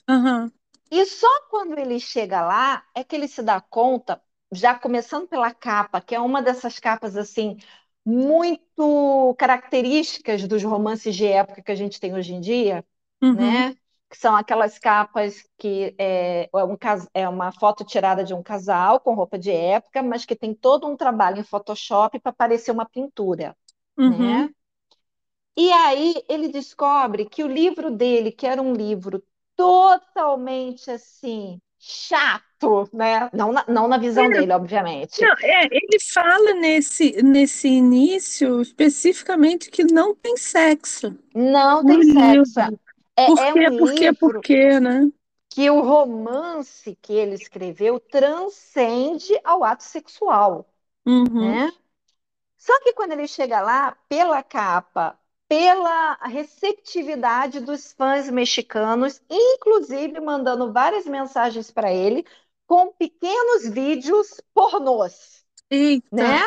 Uhum. E só quando ele chega lá é que ele se dá conta, já começando pela capa, que é uma dessas capas assim muito características dos romances de época que a gente tem hoje em dia, uhum. né? Que são aquelas capas que é, é, um, é uma foto tirada de um casal com roupa de época, mas que tem todo um trabalho em Photoshop para parecer uma pintura, uhum. né? E aí ele descobre que o livro dele, que era um livro totalmente assim chato, né? Não na, não na visão é, dele, obviamente. Não, é, ele fala nesse, nesse início especificamente que não tem sexo. Não tem sexo. Livro. É, por é quê, é um por quê, por quê, né? Que o romance que ele escreveu transcende ao ato sexual, uhum. né? Só que quando ele chega lá, pela capa, pela receptividade dos fãs mexicanos, inclusive mandando várias mensagens para ele com pequenos vídeos pornôs, Eita. né?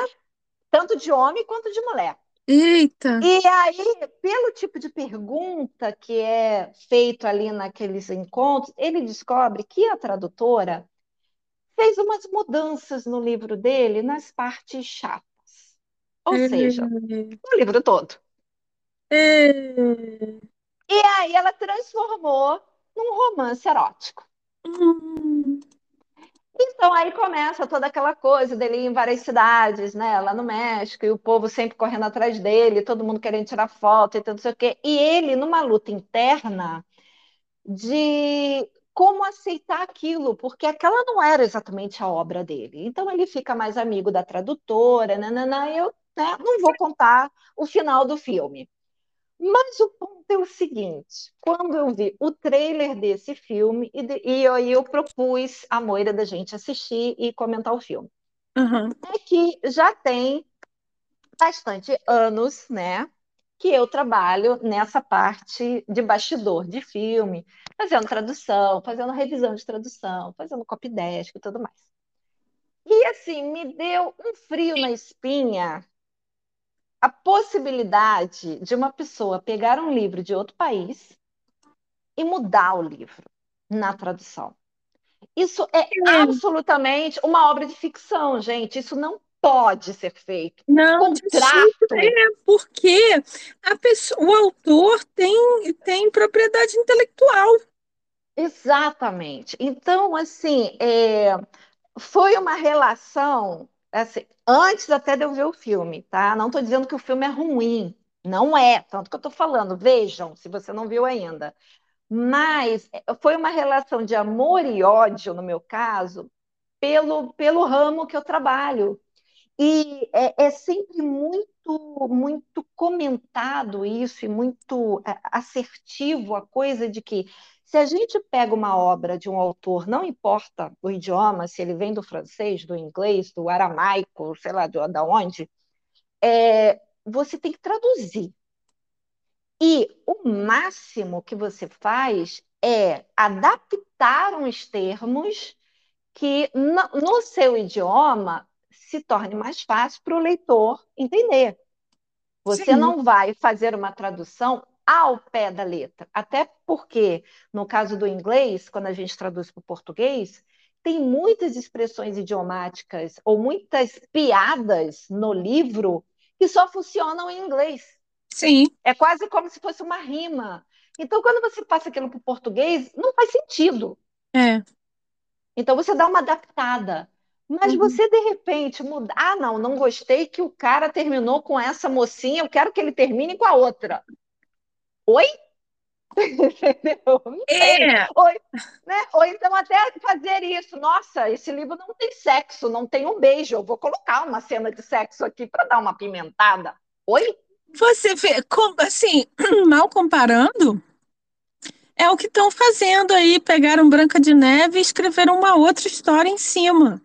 Tanto de homem quanto de mulher. Eita! E aí, pelo tipo de pergunta que é feito ali naqueles encontros, ele descobre que a tradutora fez umas mudanças no livro dele nas partes chatas. Ou é. seja, no livro todo. É. E aí ela transformou num romance erótico. Hum. Então aí começa toda aquela coisa dele em várias cidades, né, lá no México, e o povo sempre correndo atrás dele, todo mundo querendo tirar foto e tudo sei o quê. E ele numa luta interna de como aceitar aquilo, porque aquela não era exatamente a obra dele. Então ele fica mais amigo da tradutora, nananã, eu né, não vou contar o final do filme. Mas o ponto é o seguinte: quando eu vi o trailer desse filme, e, de, e aí eu propus a Moira da gente assistir e comentar o filme, uhum. é que já tem bastante anos, né? Que eu trabalho nessa parte de bastidor de filme, fazendo tradução, fazendo revisão de tradução, fazendo copy desk e tudo mais. E assim, me deu um frio na espinha a possibilidade de uma pessoa pegar um livro de outro país e mudar o livro na tradução. Isso é, é. absolutamente uma obra de ficção, gente. Isso não pode ser feito. Não, Contrato. é porque a pessoa, o autor tem, tem propriedade intelectual. Exatamente. Então, assim, é, foi uma relação assim, antes até de eu ver o filme, tá? Não estou dizendo que o filme é ruim, não é, tanto que eu estou falando, vejam, se você não viu ainda. Mas é, foi uma relação de amor e ódio, no meu caso, pelo, pelo ramo que eu trabalho. E é, é sempre muito muito, comentado isso e muito é, assertivo a coisa de que se a gente pega uma obra de um autor, não importa o idioma, se ele vem do francês, do inglês, do aramaico, sei lá de, de onde, é, você tem que traduzir. E o máximo que você faz é adaptar uns termos que no, no seu idioma se torne mais fácil para o leitor entender. Você Sim. não vai fazer uma tradução ao pé da letra, até porque, no caso do inglês, quando a gente traduz para o português, tem muitas expressões idiomáticas ou muitas piadas no livro que só funcionam em inglês. Sim. É quase como se fosse uma rima. Então, quando você passa aquilo para o português, não faz sentido. É. Então, você dá uma adaptada. Mas uhum. você, de repente, muda. Ah, não, não gostei que o cara terminou com essa mocinha, eu quero que ele termine com a outra. Oi? Entendeu? É. Ou, né? Ou então até fazer isso. Nossa, esse livro não tem sexo, não tem um beijo. Eu vou colocar uma cena de sexo aqui para dar uma pimentada. Oi? Você vê, assim, mal comparando, é o que estão fazendo aí. Pegaram Branca de Neve e escreveram uma outra história em cima.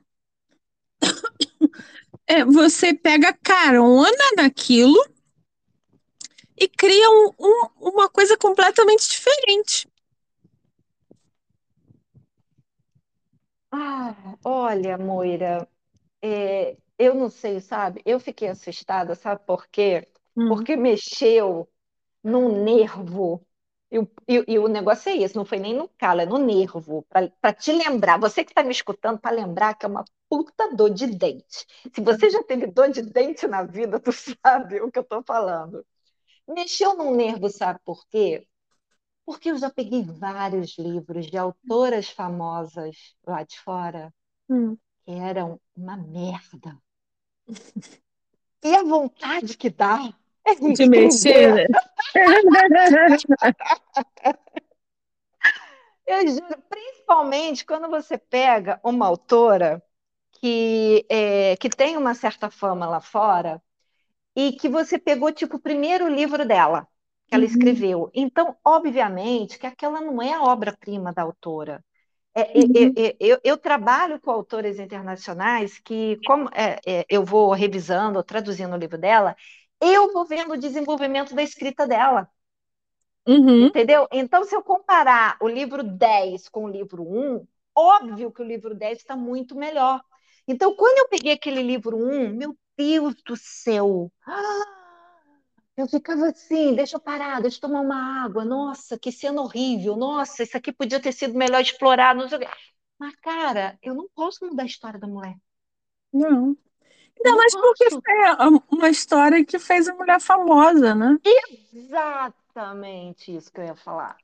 É, você pega carona naquilo e cria um, um, uma coisa completamente diferente. Ah, olha, Moira, é, eu não sei, sabe? Eu fiquei assustada, sabe por quê? Hum. Porque mexeu num nervo. E, e, e, o negócio é esse, não foi nem no calo, é no nervo, para te lembrar, você que está me escutando, para lembrar que é uma puta dor de dente. Se você já teve dor de dente na vida, tu sabe o que eu estou falando. Mexeu num nervo, sabe por quê? Porque eu já peguei vários livros de autoras famosas lá de fora hum. que eram uma merda. E a vontade que dá é de mexer. Né? eu juro, principalmente quando você pega uma autora que, é, que tem uma certa fama lá fora e que você pegou, tipo, o primeiro livro dela, que ela uhum. escreveu. Então, obviamente, que aquela não é a obra-prima da autora. É, é, é uhum. é, eu, eu, trabalho com autores internacionais que, como é, eu vou revisando, traduzindo o livro dela, eu vou vendo o desenvolvimento da escrita dela. Uhum. Entendeu? Então, se eu comparar o livro 10 com o livro 1, óbvio que o livro 10 está muito melhor. Então, quando eu peguei aquele livro 1, meu Deus do céu! Eu ficava assim, deixa eu parar, deixa eu tomar uma água. Nossa, que cena horrível. Nossa, isso aqui podia ter sido melhor explorado. Não sei o quê. Mas, cara, eu não posso mudar a história da mulher. Não. Ainda mais porque é uma história que fez a mulher famosa, né? Exatamente isso que eu ia falar.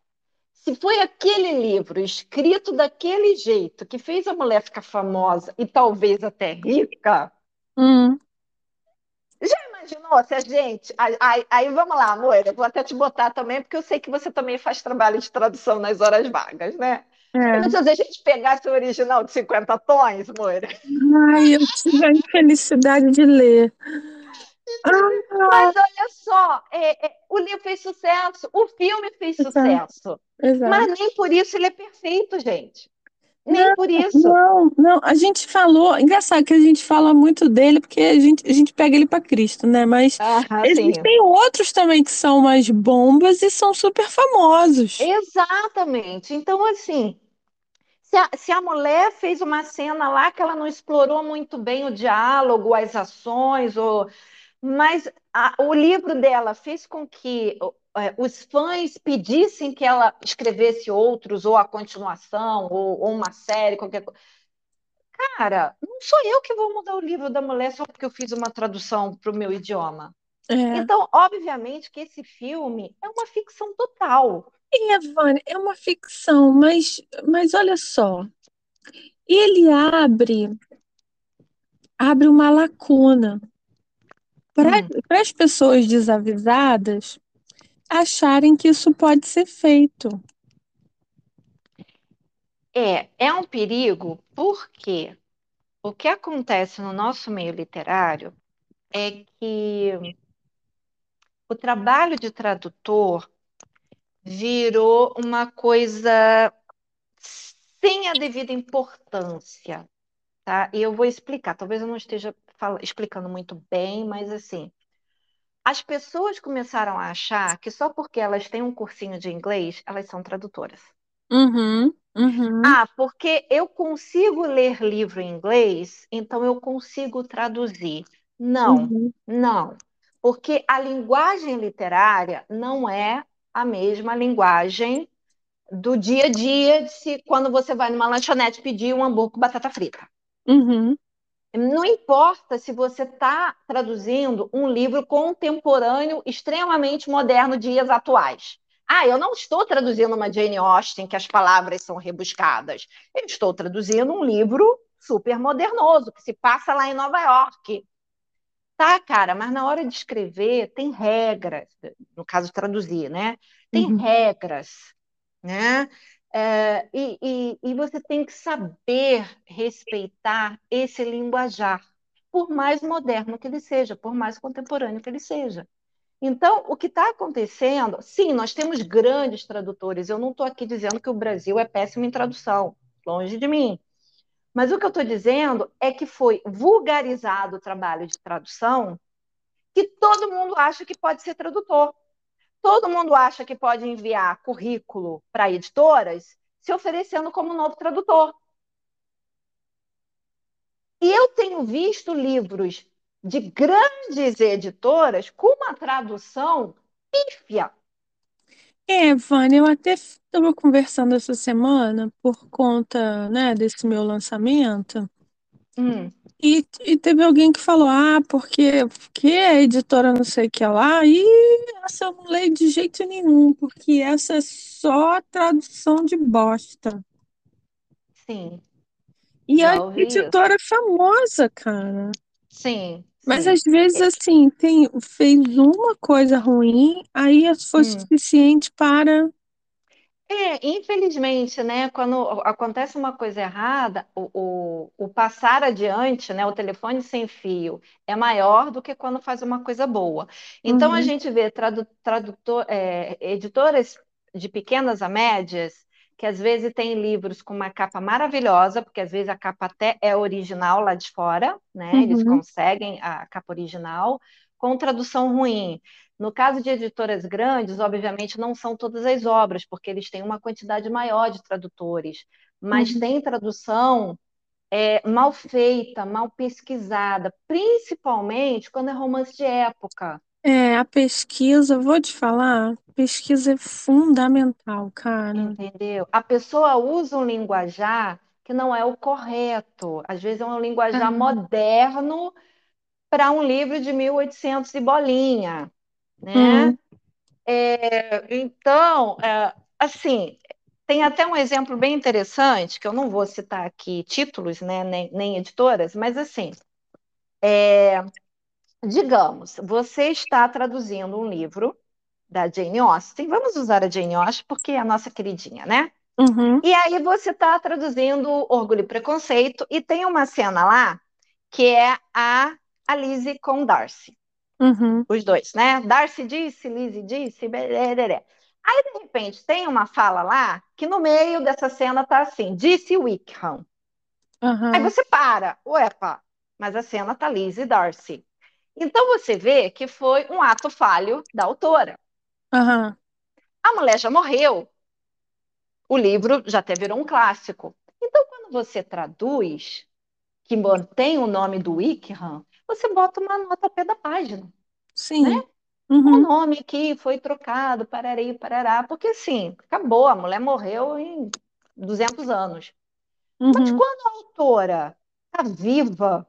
Se foi aquele livro escrito daquele jeito que fez a mulher ficar famosa e talvez até rica, hum. Já imaginou se a gente. Aí, aí, vamos lá, Moira, vou até te botar também, porque eu sei que você também faz trabalho de tradução nas horas vagas, né? É. Se a gente pegasse o original de 50 tons, Moira. Ai, eu tive a infelicidade de ler. Mas olha só, é, é, o livro fez sucesso, o filme fez Exato. sucesso. Exato. Mas nem por isso ele é perfeito, gente. Nem não, por isso. Não, não, a gente falou, engraçado que a gente fala muito dele porque a gente, a gente pega ele para Cristo, né? Mas ah, existem outros também que são mais bombas e são super famosos. Exatamente. Então, assim, se a, se a mulher fez uma cena lá que ela não explorou muito bem o diálogo, as ações, ou, mas a, o livro dela fez com que é, os fãs pedissem que ela escrevesse outros, ou a continuação, ou, ou uma série, qualquer coisa. Cara, não sou eu que vou mudar o livro da mulher só porque eu fiz uma tradução para o meu idioma. É. Então, obviamente que esse filme é uma ficção total. É, Vânia, é uma ficção, mas, mas olha só. Ele abre abre uma lacuna para hum. as pessoas desavisadas acharem que isso pode ser feito. É, é um perigo porque o que acontece no nosso meio literário é que o trabalho de tradutor virou uma coisa sem a devida importância, tá? E eu vou explicar. Talvez eu não esteja explicando muito bem, mas assim, as pessoas começaram a achar que só porque elas têm um cursinho de inglês, elas são tradutoras. Uhum, uhum. Ah, porque eu consigo ler livro em inglês, então eu consigo traduzir. Não, uhum. não. Porque a linguagem literária não é a mesma linguagem do dia a dia de se quando você vai numa lanchonete pedir um hambúrguer com batata frita. Uhum. Não importa se você está traduzindo um livro contemporâneo, extremamente moderno, dias atuais. Ah, eu não estou traduzindo uma Jane Austen, que as palavras são rebuscadas. Eu estou traduzindo um livro super modernoso, que se passa lá em Nova York. Tá, cara, mas na hora de escrever tem regras, no caso traduzir, né? Tem uhum. regras, né? É, e, e, e você tem que saber respeitar esse linguajar, por mais moderno que ele seja, por mais contemporâneo que ele seja. Então, o que está acontecendo, sim, nós temos grandes tradutores. Eu não estou aqui dizendo que o Brasil é péssimo em tradução, longe de mim. Mas o que eu estou dizendo é que foi vulgarizado o trabalho de tradução que todo mundo acha que pode ser tradutor. Todo mundo acha que pode enviar currículo para editoras se oferecendo como novo tradutor. E eu tenho visto livros de grandes editoras com uma tradução pífia. É, Vânia, eu até estava conversando essa semana por conta, né, desse meu lançamento. Hum. E, e teve alguém que falou, ah, porque, porque a editora não sei o que lá, e essa eu não leio de jeito nenhum, porque essa é só tradução de bosta. Sim. E a editora é famosa, cara. Sim. Mas sim. às vezes, assim, tem, fez uma coisa ruim, aí foi hum. suficiente para é, infelizmente, né, quando acontece uma coisa errada, o, o, o, passar adiante, né, o telefone sem fio, é maior do que quando faz uma coisa boa. Então, uhum. a gente vê tradu, tradutor, é, editoras de pequenas a médias, que às vezes tem livros com uma capa maravilhosa, porque às vezes a capa até é original lá de fora, né, uhum. eles conseguem a capa original, com tradução ruim. No caso de editoras grandes, obviamente não são todas as obras, porque eles têm uma quantidade maior de tradutores, mas uhum. tem tradução é, mal feita, mal pesquisada, principalmente quando é romance de época. É, a pesquisa, vou te falar, pesquisa é fundamental, cara. Entendeu? A pessoa usa um linguajar que não é o correto. Às vezes é um linguajar moderno para um livro de 1800 e bolinha né? Hum. É, então, é, assim, tem até um exemplo bem interessante, que eu não vou citar aqui títulos, né, nem, nem editoras, mas assim, é, digamos, você está traduzindo um livro da Jane Austen, vamos usar a Jane Austen porque é a nossa queridinha, né? Uhum. E aí você está traduzindo Orgulho e Preconceito e tem uma cena lá que é a Alice com Darcy. Uhum. Os dois, né? Darcy disse, Lizzie disse, bereré. Aí, de repente, tem uma fala lá que no meio dessa cena tá assim, disse Wickham. Uhum. Aí você para, uepa, mas a cena tá Lizzie e Darcy. Então você vê que foi um ato falho da autora. Uhum. A mulher já morreu. O livro já até virou um clássico. Então, quando você traduz, que mantém o nome do Wickham, você bota uma nota a pé da página. Sim. Né? Uhum. O nome aqui foi trocado, pararei, parará, porque assim, acabou, a mulher morreu em 200 anos. Uhum. Mas quando a autora está viva,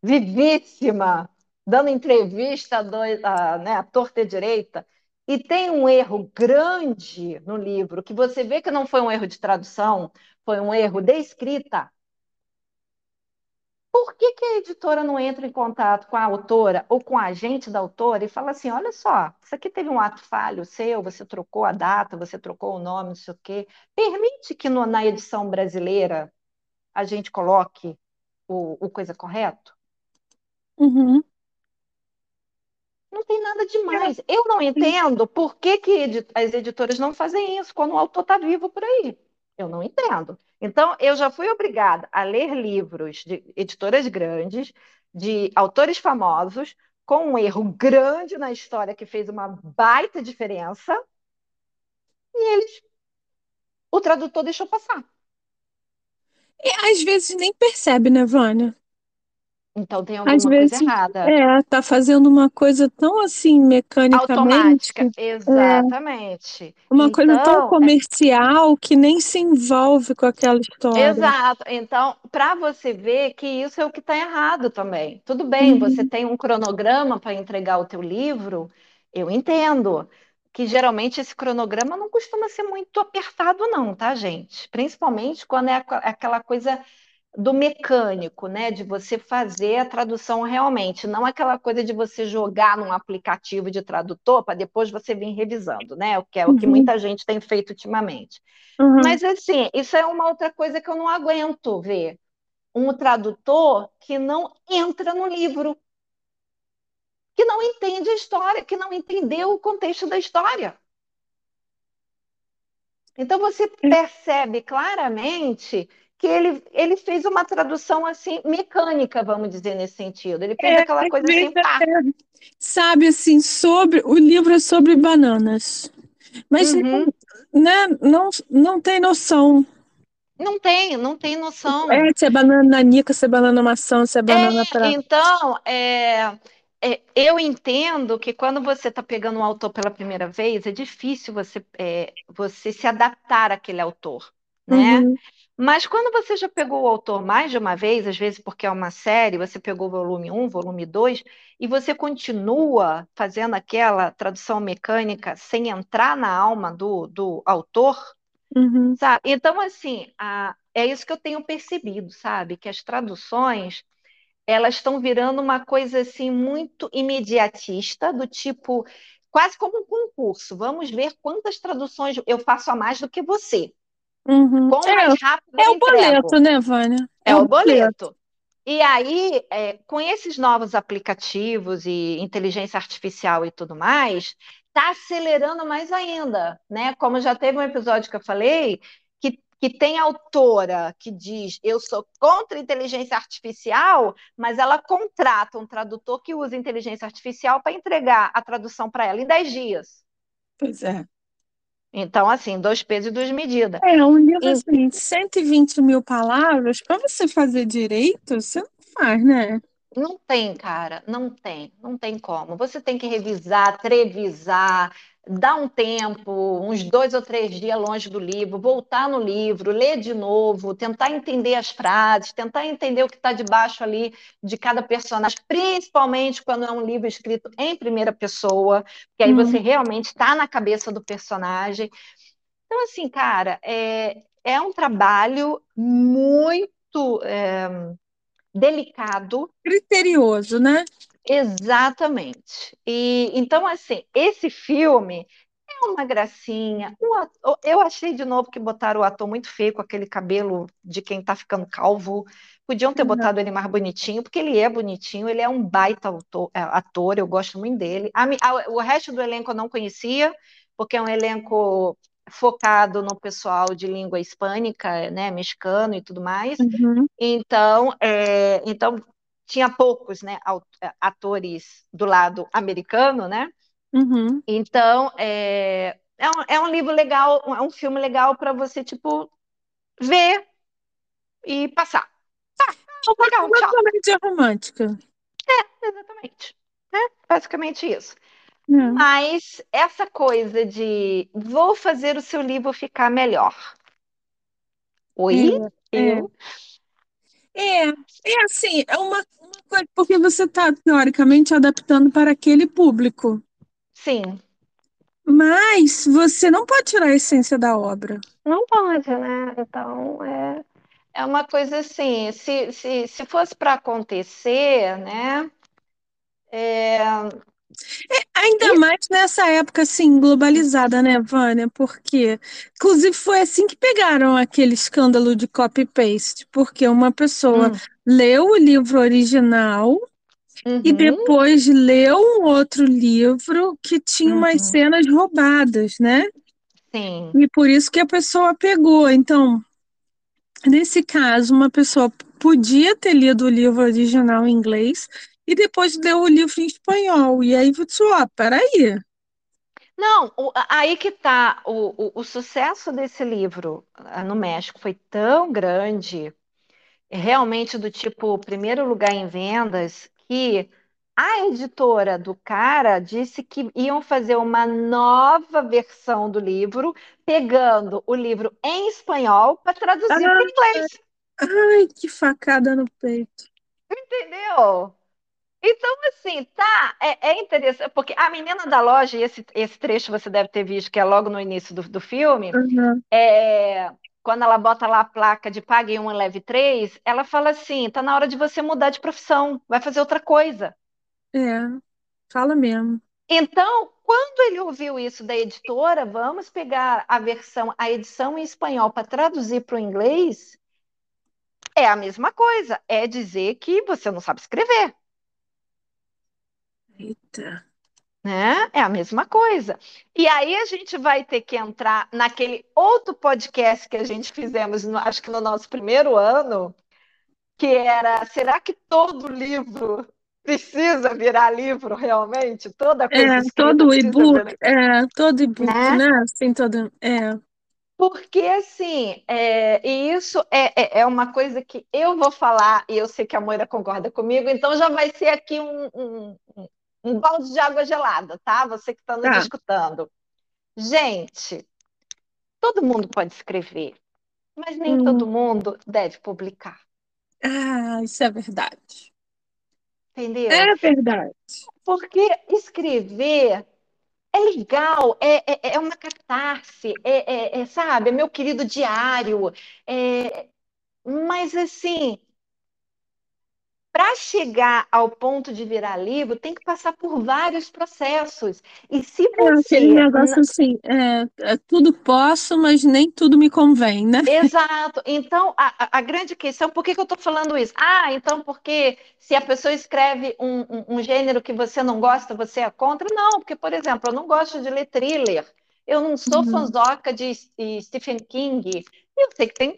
vivíssima, dando entrevista a, né, torta e direita, e tem um erro grande no livro, que você vê que não foi um erro de tradução, foi um erro de escrita, por que, que a editora não entra em contato com a autora ou com a agente da autora e fala assim: olha só, isso aqui teve um ato falho seu, você trocou a data, você trocou o nome, não sei o quê. Permite que no, na edição brasileira a gente coloque o, o coisa correto? Uhum. Não tem nada demais. É. Eu não entendo por que, que as editoras não fazem isso quando o autor está vivo por aí. Eu não entendo. Então, eu já fui obrigada a ler livros de editoras grandes, de autores famosos, com um erro grande na história que fez uma baita diferença, e eles. O tradutor deixou passar. E às vezes nem percebe, né, Vânia? Então tem alguma Às coisa vezes, errada. É, tá fazendo uma coisa tão assim mecanicamente. Automática, é. exatamente. É, uma então, coisa tão é comercial é... que nem se envolve com aquela história. Exato. Então, para você ver que isso é o que está errado também. Tudo bem, uhum. você tem um cronograma para entregar o teu livro, eu entendo que geralmente esse cronograma não costuma ser muito apertado, não, tá, gente? Principalmente quando é aquela coisa do mecânico, né? De você fazer a tradução realmente, não aquela coisa de você jogar num aplicativo de tradutor para depois você vir revisando, né? O que é uhum. o que uhum. muita gente tem feito ultimamente. Uhum. Mas assim, isso é uma outra coisa que eu não aguento ver. Um tradutor que não entra no livro, que não entende a história, que não entendeu o contexto da história. Então você é. percebe claramente que ele, ele fez uma tradução assim mecânica, vamos dizer nesse sentido. Ele fez é, aquela coisa assim, pá. Sabe assim, sobre o livro é sobre bananas. Mas uhum. né, não, não tem noção. Não tem, não tem noção. É, se é banana nanica, se é banana maçã, se é banana é, pra... Então, é, é, eu entendo que quando você está pegando um autor pela primeira vez, é difícil você, é, você se adaptar àquele autor, né? Uhum. Mas quando você já pegou o autor mais de uma vez, às vezes porque é uma série, você pegou o volume 1, volume 2, e você continua fazendo aquela tradução mecânica sem entrar na alma do, do autor, uhum. sabe? Então, assim, a, é isso que eu tenho percebido, sabe? Que as traduções, elas estão virando uma coisa, assim, muito imediatista, do tipo, quase como um concurso. Vamos ver quantas traduções eu faço a mais do que você. Uhum. Quanto é, mais rápido é o boleto, né, Vânia? É, é o boleto. boleto. E aí, é, com esses novos aplicativos e inteligência artificial e tudo mais, está acelerando mais ainda, né? Como já teve um episódio que eu falei, que, que tem autora que diz eu sou contra inteligência artificial, mas ela contrata um tradutor que usa inteligência artificial para entregar a tradução para ela em 10 dias. Pois é. Então, assim, dois pesos e duas medidas. É, um livro, e... assim, 120 mil palavras, para você fazer direito, você não faz, né? Não tem, cara, não tem, não tem como. Você tem que revisar, trevisar, dar um tempo, uns dois ou três dias longe do livro, voltar no livro, ler de novo, tentar entender as frases, tentar entender o que está debaixo ali de cada personagem, principalmente quando é um livro escrito em primeira pessoa, que aí uhum. você realmente está na cabeça do personagem. Então, assim, cara, é, é um trabalho muito. É, delicado. Criterioso, né? Exatamente. E então, assim, esse filme é uma gracinha. Ator, eu achei de novo que botaram o ator muito feio com aquele cabelo de quem tá ficando calvo. Podiam ter botado ele mais bonitinho, porque ele é bonitinho, ele é um baita autor, é, ator eu gosto muito dele. A, a, o resto do elenco eu não conhecia, porque é um elenco focado no pessoal de língua hispânica, né, mexicano e tudo mais. Uhum. Então, é, então tinha poucos, né, atores do lado americano, né? Uhum. Então, é, é, um, é um livro legal, é um filme legal para você tipo ver e passar. Ah, legal, comédia romântica. É, exatamente. É basicamente isso. É. Mas essa coisa de vou fazer o seu livro ficar melhor. Oi? É, é. Eu? É, é assim, é uma, uma coisa, porque você está, teoricamente, adaptando para aquele público. Sim. Mas você não pode tirar a essência da obra. Não pode, né? Então, é, é uma coisa assim, se, se, se fosse para acontecer, né? É, é, ainda mais nessa época assim, globalizada, né, Vânia? Porque, inclusive, foi assim que pegaram aquele escândalo de copy-paste, porque uma pessoa hum. leu o livro original uhum. e depois leu um outro livro que tinha uhum. umas cenas roubadas, né? Sim. E por isso que a pessoa pegou. Então, nesse caso, uma pessoa podia ter lido o livro original em inglês e depois leu o livro em espanhol. E aí você, ó, peraí. Não, o, aí que tá. O, o, o, sucesso desse livro ah, no México foi tão grande, realmente do tipo primeiro lugar em vendas, que a editora do cara disse que iam fazer uma nova versão do livro, pegando o livro em espanhol para traduzir ah, para inglês. Ai, que facada no peito. Entendeu? Então, assim, tá, é, é, interessante, porque a menina da loja, e esse, esse trecho você deve ter visto, que é logo no início do, do filme, uhum. é, quando ela bota lá a placa de pague um, leve três, ela fala assim, tá na hora de você mudar de profissão, vai fazer outra coisa. É, fala mesmo. Então, quando ele ouviu isso da editora, vamos pegar a versão, a edição em espanhol para traduzir para o inglês, é a mesma coisa, é dizer que você não sabe escrever. Eita. Né? É a mesma coisa. E aí a gente vai ter que entrar naquele outro podcast que a gente fizemos, no, acho que no nosso primeiro ano, que era: será que todo livro precisa virar livro realmente? Toda coisa é, todo e-book, é, todo e-book, né? né? Assim, todo, é. Porque, assim, é, e isso é, é, é, uma coisa que eu vou falar, e eu sei que a Moira concorda comigo, então já vai ser aqui um, um, um balde de água gelada, tá? Você que está nos tá. escutando. Gente, todo mundo pode escrever, mas nem hum. todo mundo deve publicar. Ah, isso é verdade. Entendeu? É verdade. Porque escrever é legal, é, é, é uma catarse, é, é, é, sabe, é meu querido diário. É... Mas assim, para chegar ao ponto de virar livro, tem que passar por vários processos. E se você. É aquele negócio assim, é, é, tudo posso, mas nem tudo me convém, né? Exato. Então, a, a grande questão, por que, que eu estou falando isso? Ah, então, porque se a pessoa escreve um, um, um gênero que você não gosta, você é contra? Não, porque, por exemplo, eu não gosto de ler thriller. Eu não sou uhum. fanzoca de, de Stephen King. Eu sei que tem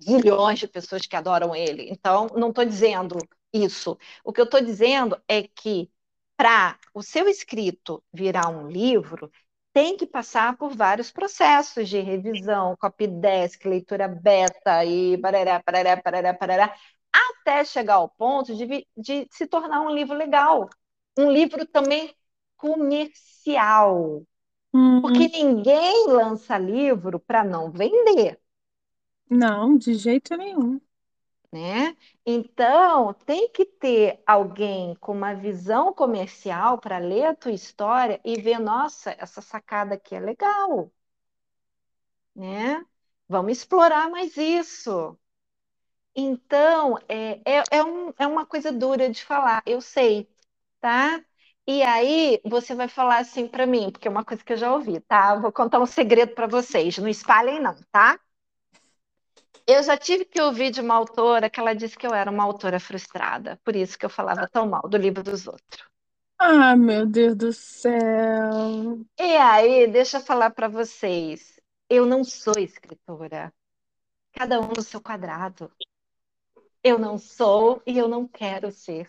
zilhões de pessoas que adoram ele. Então, não estou dizendo isso. O que eu estou dizendo é que para o seu escrito virar um livro, tem que passar por vários processos de revisão, copydesk, leitura beta e barará, barará, barará, barará, até chegar ao ponto de, de se tornar um livro legal. Um livro também comercial. Uhum. Porque ninguém lança livro para não vender. Não, de jeito nenhum né? Então, tem que ter alguém com uma visão comercial para ler a tua história e ver, nossa, essa sacada aqui é legal, né? Vamos explorar mais isso. Então, é, é, é, um, é uma coisa dura de falar, eu sei, tá? E aí, você vai falar assim para mim, porque é uma coisa que eu já ouvi, tá? vou contar um segredo para vocês, não espalhem não, tá? Eu já tive que ouvir de uma autora que ela disse que eu era uma autora frustrada, por isso que eu falava tão mal do livro dos outros. Ah, meu Deus do céu. E aí, deixa eu falar para vocês, eu não sou escritora. Cada um no seu quadrado. Eu não sou e eu não quero ser.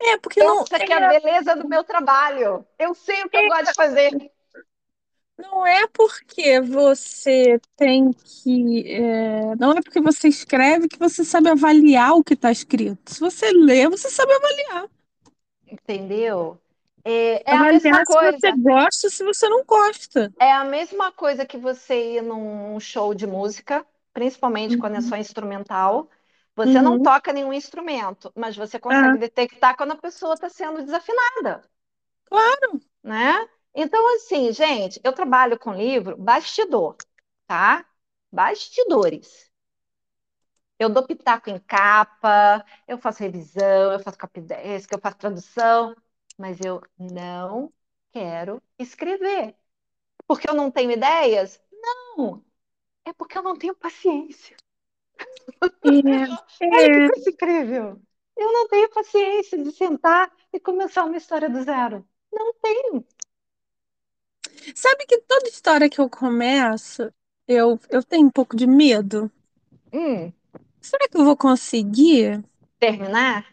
É, porque Essa não. Essa é a beleza do meu trabalho. Eu sei o que eu gosto de fazer. Não é porque você tem que. É, não é porque você escreve que você sabe avaliar o que está escrito. Se você lê, você sabe avaliar. Entendeu? É, é a mesma coisa. Se você gosta, se você não gosta. É a mesma coisa que você ir num show de música, principalmente uhum. quando é só instrumental. Você uhum. não toca nenhum instrumento, mas você consegue ah. detectar quando a pessoa está sendo desafinada. Claro. Né? Então, assim, gente, eu trabalho com livro bastidor, tá? Bastidores. Eu dou pitaco em capa, eu faço revisão, eu faço copydesk, eu faço tradução, mas eu não quero escrever. Porque eu não tenho ideias? Não, é porque eu não tenho paciência. É, Olha que coisa incrível. Eu não tenho paciência de sentar e começar uma história do zero. Não tenho. Sabe que toda história que eu começo, eu, eu tenho um pouco de medo. Hum. Será que eu vou conseguir? Terminar?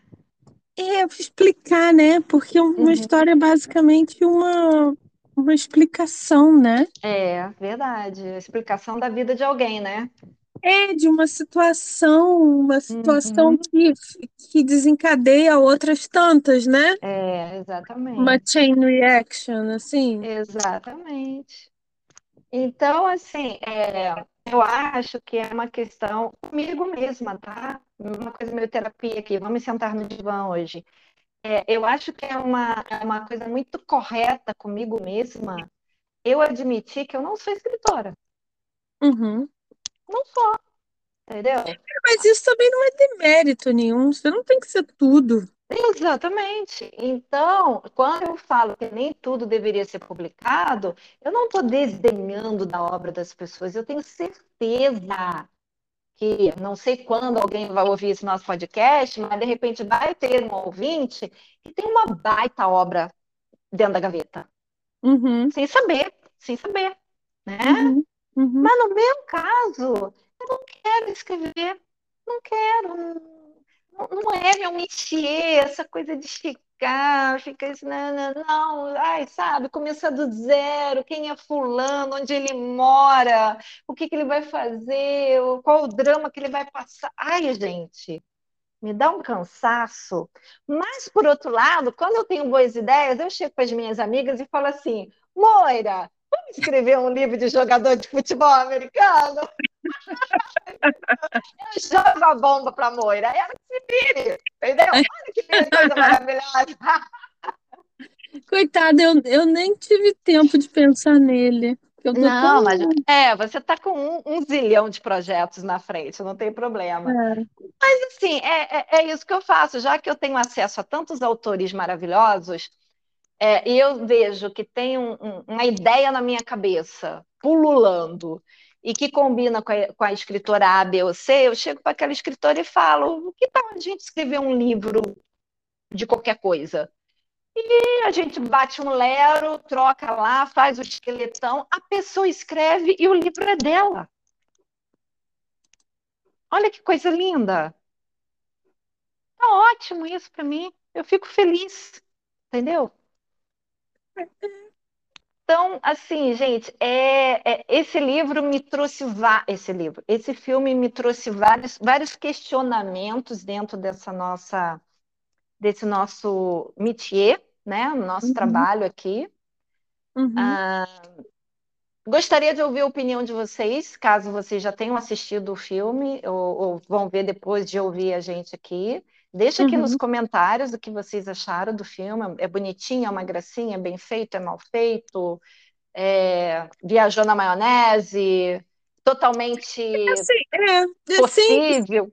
É, explicar, né? Porque uma uhum. história é basicamente uma, uma explicação, né? É, verdade. Explicação da vida de alguém, né? É, de uma situação, uma situação uhum. que, que desencadeia outras tantas, né? É, exatamente. Uma chain reaction, assim. Exatamente. Então, assim, é, eu acho que é uma questão comigo mesma, tá? Uma coisa meio terapia aqui. Vamos sentar no divã hoje. É, eu acho que é uma, é uma coisa muito correta comigo mesma eu admitir que eu não sou escritora. Uhum. Não sou. Entendeu? Mas isso também não é demérito nenhum. Você não tem que ser tudo. Exatamente. Então, quando eu falo que nem tudo deveria ser publicado, eu não estou desdenhando da obra das pessoas. Eu tenho certeza que não sei quando alguém vai ouvir esse nosso podcast, mas de repente vai ter um ouvinte que tem uma baita obra dentro da gaveta. Uhum. Sem saber, sem saber. Né? Uhum. Uhum. Mas no meu caso, eu não quero escrever, não quero. Não, não é meu métier, essa coisa de chegar, ficar assim, não, não, não, ai, sabe, começar do zero, quem é fulano, onde ele mora, o que, que ele vai fazer, qual o drama que ele vai passar. Ai, gente, me dá um cansaço. Mas, por outro lado, quando eu tenho boas ideias, eu chego com as minhas amigas e falo assim: Moira, vamos escrever um livro de jogador de futebol americano? eu jogo a bomba para Moira, ela se vire, entendeu? Olha que coisa maravilhosa. Coitada, eu, eu nem tive tempo de pensar nele. não, mas é, você está com um, um, zilhão de projetos na frente, não tem problema. É. Mas assim, é, é, é, isso que eu faço, já que eu tenho acesso a tantos autores maravilhosos, é, e eu vejo que tem um, um, uma ideia na minha cabeça, pululando, e que combina com a, com a escritora A, B ou C, eu chego para aquela escritora e falo: o que tal a gente escrever um livro de qualquer coisa? E a gente bate um lero, troca lá, faz o esqueletão, a pessoa escreve e o livro é dela. Olha que coisa linda. Tá ótimo isso para mim. Eu fico feliz, entendeu? Então, assim, gente, é, é, esse livro me trouxe esse livro, esse filme me trouxe vários, vários questionamentos dentro dessa nossa desse nosso métier, né, nosso uhum. trabalho aqui. Uhum. Ah, gostaria de ouvir a opinião de vocês, caso vocês já tenham assistido o filme ou, ou vão ver depois de ouvir a gente aqui. Deixa aqui uhum. nos comentários o que vocês acharam do filme. É bonitinho, é uma gracinha, é bem feito, é mal feito, é... viajou na maionese, totalmente é assim, é, possível.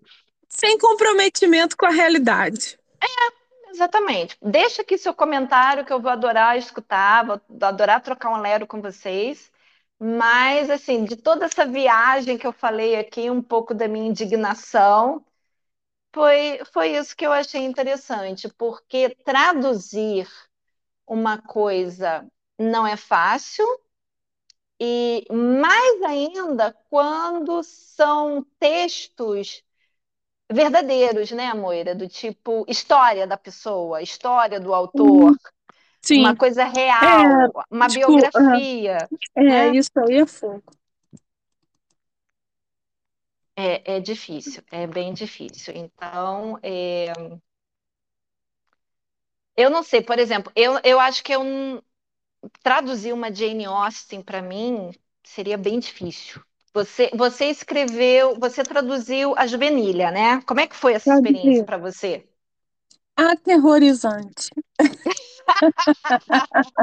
Sem, sem comprometimento com a realidade. É, exatamente. Deixa aqui seu comentário que eu vou adorar escutar, vou adorar trocar um lero com vocês. Mas, assim, de toda essa viagem que eu falei aqui, um pouco da minha indignação, foi, foi isso que eu achei interessante, porque traduzir uma coisa não é fácil, e mais ainda quando são textos verdadeiros, né, Moira? Do tipo história da pessoa, história do autor. Sim. Uma coisa real, é, uma tipo, biografia. É, né? isso aí é fogo. É, é difícil, é bem difícil. Então, é... eu não sei, por exemplo, eu, eu acho que eu traduzir uma Jane Austen para mim seria bem difícil. Você, você escreveu, você traduziu a Juvenilha, né? Como é que foi essa experiência para você? Aterrorizante.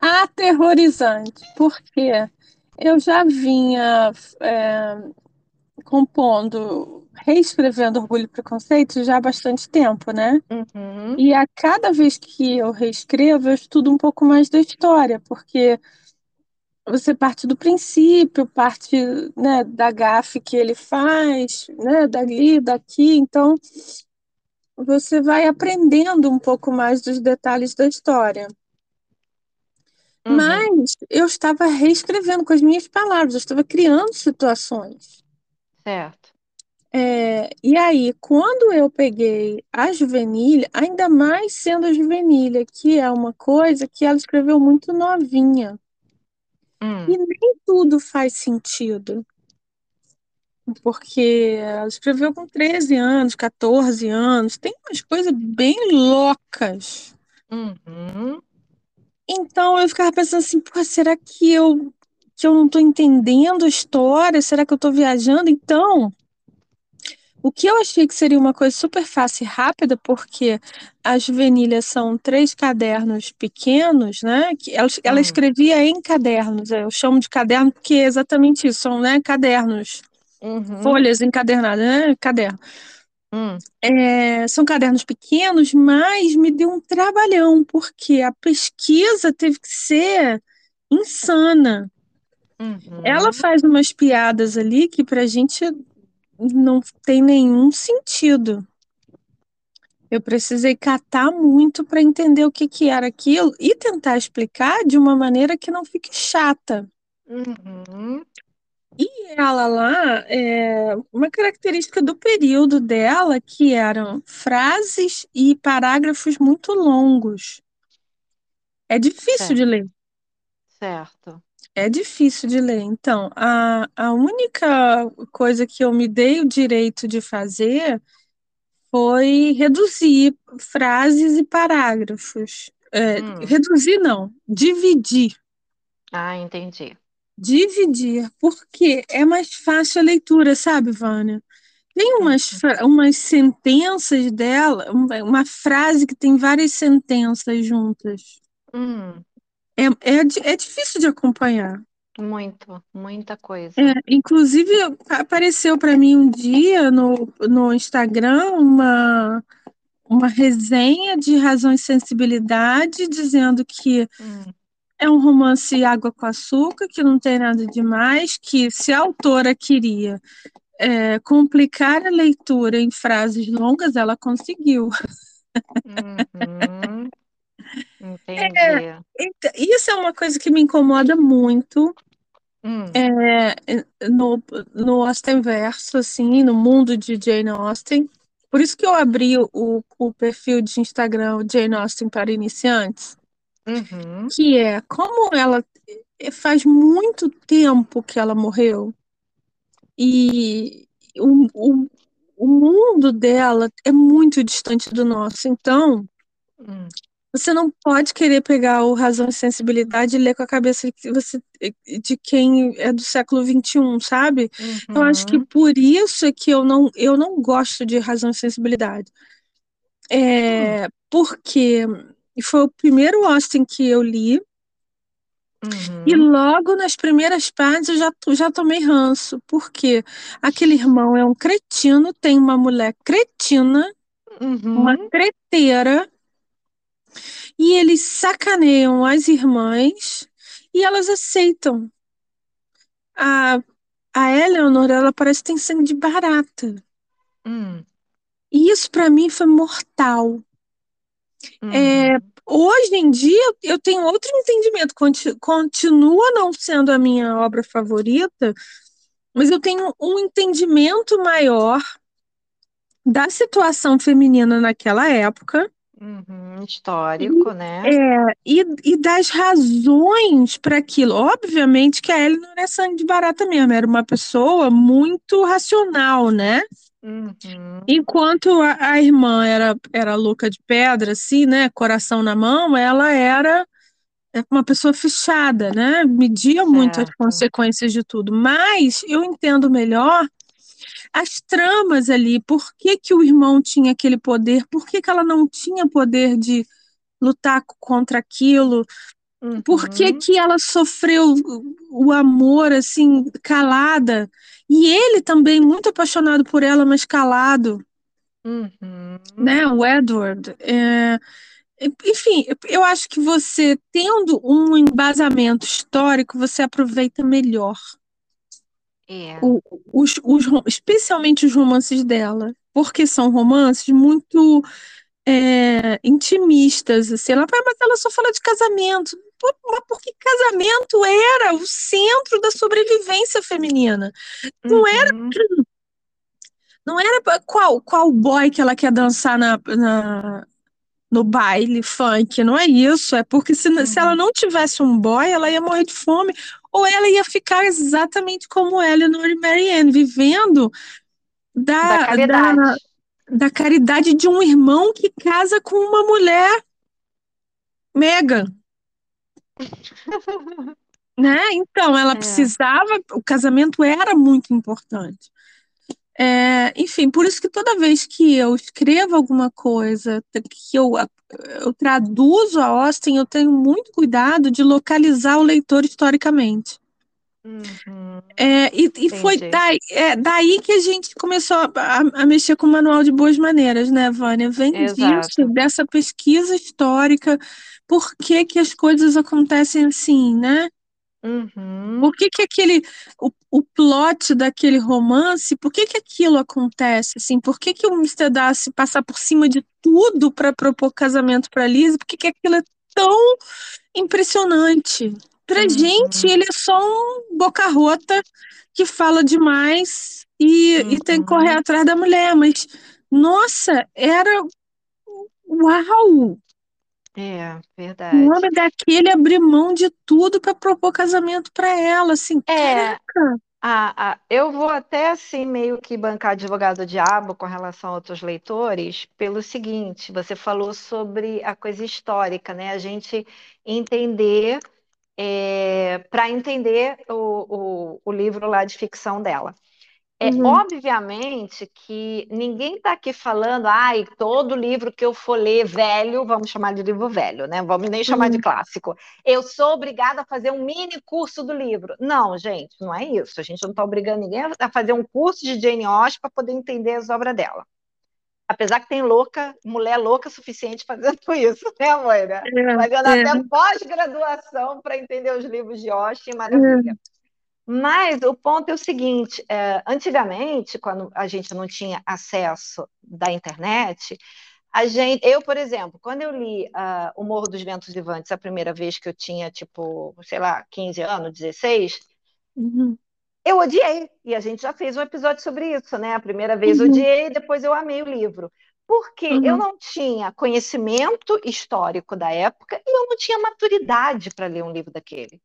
Aterrorizante, porque eu já vinha é, compondo, reescrevendo Orgulho e Preconceito já há bastante tempo, né? Uhum. E a cada vez que eu reescrevo, eu estudo um pouco mais da história, porque você parte do princípio, parte né, da gafe que ele faz, né, dali, daqui, então você vai aprendendo um pouco mais dos detalhes da história. Uhum. Mas eu estava reescrevendo com as minhas palavras, eu estava criando situações. Certo. É, e aí, quando eu peguei a Juvenilha, ainda mais sendo a Juvenilha, que é uma coisa que ela escreveu muito novinha. Hum. E nem tudo faz sentido. Porque ela escreveu com 13 anos, 14 anos, tem umas coisas bem loucas. Uhum. Então eu ficava pensando assim, Pô, será que eu que eu não estou entendendo a história? Será que eu estou viajando? Então, o que eu achei que seria uma coisa super fácil e rápida, porque as juvenilhas são três cadernos pequenos, né? Que ela, ela hum. escrevia em cadernos. Eu chamo de caderno porque é exatamente isso, são né, cadernos, uhum. folhas encadernadas, né? Caderno. Hum. É, são cadernos pequenos, mas me deu um trabalhão, porque a pesquisa teve que ser insana. Uhum. Ela faz umas piadas ali que pra gente não tem nenhum sentido. Eu precisei catar muito para entender o que, que era aquilo e tentar explicar de uma maneira que não fique chata. Uhum. E ela lá, é, uma característica do período dela que eram frases e parágrafos muito longos. É difícil certo. de ler. Certo. É difícil de ler. Então, a, a única coisa que eu me dei o direito de fazer foi reduzir frases e parágrafos. É, hum. Reduzir, não, dividir. Ah, entendi dividir, porque é mais fácil a leitura, sabe, Vânia? Tem umas, umas sentenças dela, uma frase que tem várias sentenças juntas. Hum. É, é, é difícil de acompanhar. Muito, muita coisa. É, inclusive, apareceu para mim um dia no, no Instagram uma, uma resenha de Razão e Sensibilidade dizendo que hum. É um romance água com açúcar, que não tem nada demais, que se a autora queria é, complicar a leitura em frases longas, ela conseguiu. Uhum. Entendi. É, isso é uma coisa que me incomoda muito hum. é, no, no Austen Verso, assim, no mundo de Jane Austen. Por isso que eu abri o, o perfil de Instagram Jane Austen para iniciantes. Uhum. Que é como ela faz muito tempo que ela morreu e o, o, o mundo dela é muito distante do nosso. Então, hum. Você não pode querer pegar o Razão e Sensibilidade e ler com a cabeça de, você, de quem é do século XXI, sabe? Uhum. Eu acho que por isso é que eu não, eu não gosto de Razão e Sensibilidade. É, hum. Porque foi o primeiro Austin que eu li Uhum. E logo nas primeiras páginas eu já, já tomei ranço, porque aquele irmão é um cretino, tem uma mulher cretina, uhum. uma creteira, e eles sacaneiam as irmãs e elas aceitam. A, a Eleanor, ela parece que tem sangue de barata. Uhum. E isso para mim foi mortal. É, Hoje em dia, eu tenho outro entendimento. Continua não sendo a minha obra favorita, mas eu tenho um entendimento maior da situação feminina naquela época. Uhum, histórico, e, né? É, e, e das razões para aquilo. Obviamente que a Ellie não era sangue de barata mesmo, era uma pessoa muito racional, né? Uhum. Enquanto a, a, irmã era, era louca de pedra, assim, né? Coração na mão, ela era uma pessoa fechada, né? Media certo. muito as consequências de tudo. Mas eu entendo melhor as tramas ali. Por que, que o irmão tinha aquele poder? Por que, que ela não tinha poder de lutar contra aquilo? Uhum. Por que, uhum. que ela sofreu o amor assim calada? E ele também muito apaixonado por ela, mas calado. Uhum. Né, o Edward. É... Enfim, eu acho que você tendo um embasamento histórico, você aproveita melhor. É. O, os, os, especialmente os romances dela. porque são romances muito é, intimistas, assim. Ela vai, mas ela só fala de casamento. Mas porque casamento era o centro da sobrevivência feminina. Não uhum. era. Não era qual, qual boy que ela quer dançar na, na no baile funk, não é isso. É porque se, uhum. se ela uhum. não tivesse um boy, ela ia morrer de fome, ou ela ia ficar exatamente como Eleanor e Marianne, vivendo da, da caridade. Da, da caridade de um irmão que casa com uma mulher Megan. né? Então, ela é. precisava, o casamento era muito importante. É, enfim, por isso que toda vez que eu escrevo alguma coisa, que eu, eu traduzo a Austin, eu tenho muito cuidado de localizar o leitor historicamente. Uhum. É, e, e foi daí, é, daí que a gente começou a, a, mexer com o Manual de Boas Maneiras, né, Vânia? Vem Exato. disso, dessa pesquisa histórica, por que, que as coisas acontecem assim, né? Uhum. Por que, que aquele o, o plot daquele romance, por que, que aquilo acontece assim? Por que, que o Mr. Darcy passa por cima de tudo para propor casamento para Liz? Por que, que aquilo é tão impressionante? Pra uhum. gente, ele é só um boca rota que fala demais e, uhum. e tem que correr uhum. atrás da mulher, mas nossa, era uau! É, verdade. O homem daquele abriu mão de tudo para propor casamento para ela, assim, é, caraca. A, a, eu vou até assim meio que bancar advogado diabo com relação a outros leitores, pelo seguinte, você falou sobre a coisa histórica, né? A gente entender é, para entender o, o, o livro lá de ficção dela. É uhum. obviamente que ninguém está aqui falando, ai, todo livro que eu for ler velho, vamos chamar de livro velho, né? Vamos nem chamar uhum. de clássico. Eu sou obrigada a fazer um mini curso do livro. Não, gente, não é isso. A gente não está obrigando ninguém a fazer um curso de Jane Austen para poder entender as obras dela. Apesar que tem louca, mulher louca suficiente fazendo isso, né, Moira? É, fazendo é. até pós-graduação para entender os livros de Austen, maravilha. É. Mas o ponto é o seguinte: é, antigamente, quando a gente não tinha acesso da internet, a gente, eu, por exemplo, quando eu li uh, O Morro dos Ventos Vivantes a primeira vez que eu tinha, tipo, sei lá, 15 anos, 16, uhum. eu odiei. E a gente já fez um episódio sobre isso, né? A primeira vez uhum. odiei, depois eu amei o livro. Porque uhum. eu não tinha conhecimento histórico da época e eu não tinha maturidade para ler um livro daquele.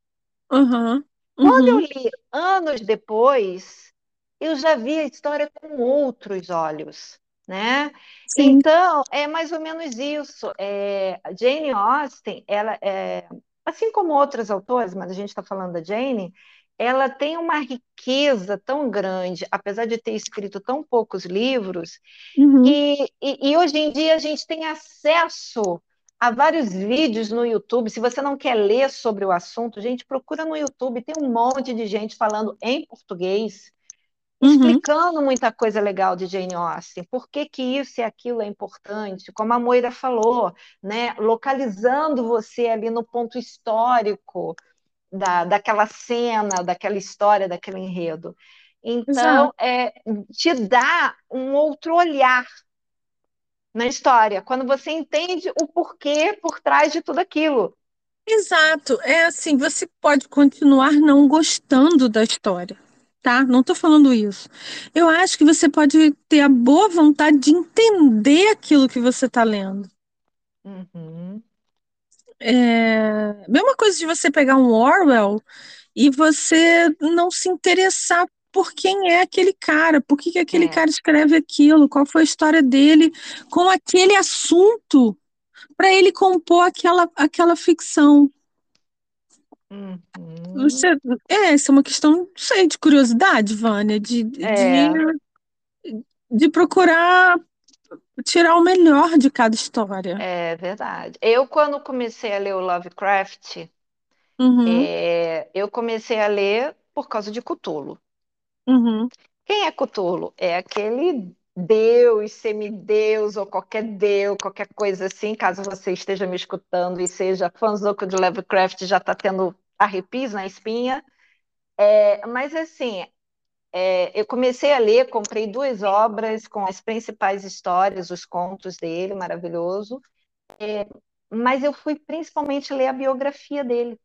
Uhum. Quando eu uhum. li anos depois, eu já vi a história com outros olhos, né? Sim. Então, é mais ou menos isso. É, Jane Austen, ela é, assim como outras autoras, mas a gente está falando da Jane, ela tem uma riqueza tão grande, apesar de ter escrito tão poucos livros, uhum. e, e, e hoje em dia a gente tem acesso Há vários vídeos no YouTube. Se você não quer ler sobre o assunto, gente, procura no YouTube. Tem um monte de gente falando em português, uhum. explicando muita coisa legal de Jane Austen. Por que, que isso e aquilo é importante? Como a Moira falou, né? localizando você ali no ponto histórico da, daquela cena, daquela história, daquele enredo. Então, é, te dá um outro olhar na história, quando você entende o porquê por trás de tudo aquilo. Exato, é assim, você pode continuar não gostando da história, tá? Não estou falando isso. Eu acho que você pode ter a boa vontade de entender aquilo que você está lendo. Uhum. É... Mesma coisa de você pegar um Orwell e você não se interessar por quem é aquele cara, por que, que aquele é. cara escreve aquilo, qual foi a história dele com aquele assunto para ele compor aquela, aquela ficção. Uhum. É, essa é uma questão, não sei, de curiosidade, Vânia, de, é. de, de procurar tirar o melhor de cada história. É verdade. Eu, quando comecei a ler o Lovecraft, uhum. é, eu comecei a ler por causa de Cthulhu. Uhum. Quem é Cthulhu? É aquele deus, semideus ou qualquer deus, qualquer coisa assim, caso você esteja me escutando e seja fãzoco de Lovecraft, já está tendo arrepios na espinha. É, mas assim, é, eu comecei a ler, comprei duas obras com as principais histórias, os contos dele, maravilhoso. É, mas eu fui principalmente ler a biografia dele.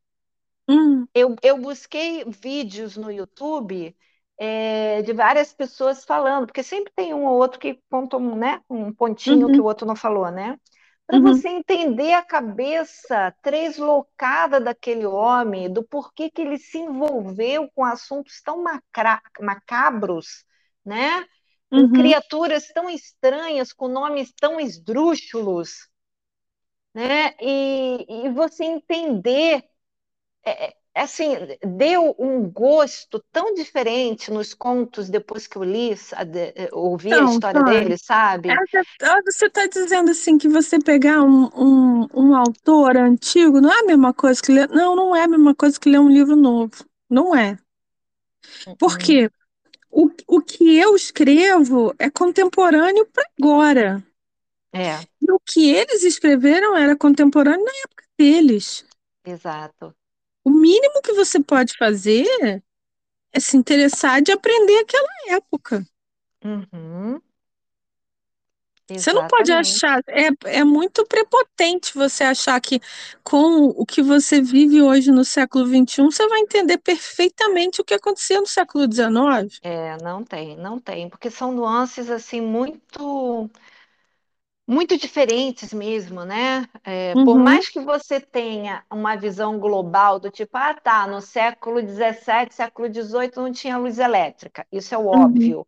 Hum. Eu, eu busquei vídeos no YouTube é, de várias pessoas falando, porque sempre tem um ou outro que conta um, né, um pontinho uhum. que o outro não falou, né? Para uhum. você entender a cabeça translocada daquele homem, do porquê que ele se envolveu com assuntos tão macra macabros, né? Com uhum. criaturas tão estranhas, com nomes tão esdrúxulos, né? E, e você entender é, assim, deu um gosto tão diferente nos contos depois que eu li, é, ouvi a história tá. dele, sabe? É, você está dizendo assim que você pegar um, um, um, autor antigo não é a mesma coisa que ler. Não, não é a mesma coisa que ler um livro novo. Não é. Por quê? O, o que eu escrevo é contemporâneo para agora. É. E o que eles escreveram era contemporâneo na época deles. Exato. O mínimo que você pode fazer é se interessar de aprender aquela época. Uhum. Você não pode achar, é, é muito prepotente você achar que com o que você vive hoje no século XXI, você vai entender perfeitamente o que acontecia no século XIX. É, não tem, não tem, porque são nuances assim muito muito diferentes mesmo, né? É, uhum. Por mais que você tenha uma visão global do tipo, ah, tá, no século XVII, século XVIII não tinha luz elétrica, isso é uhum. óbvio,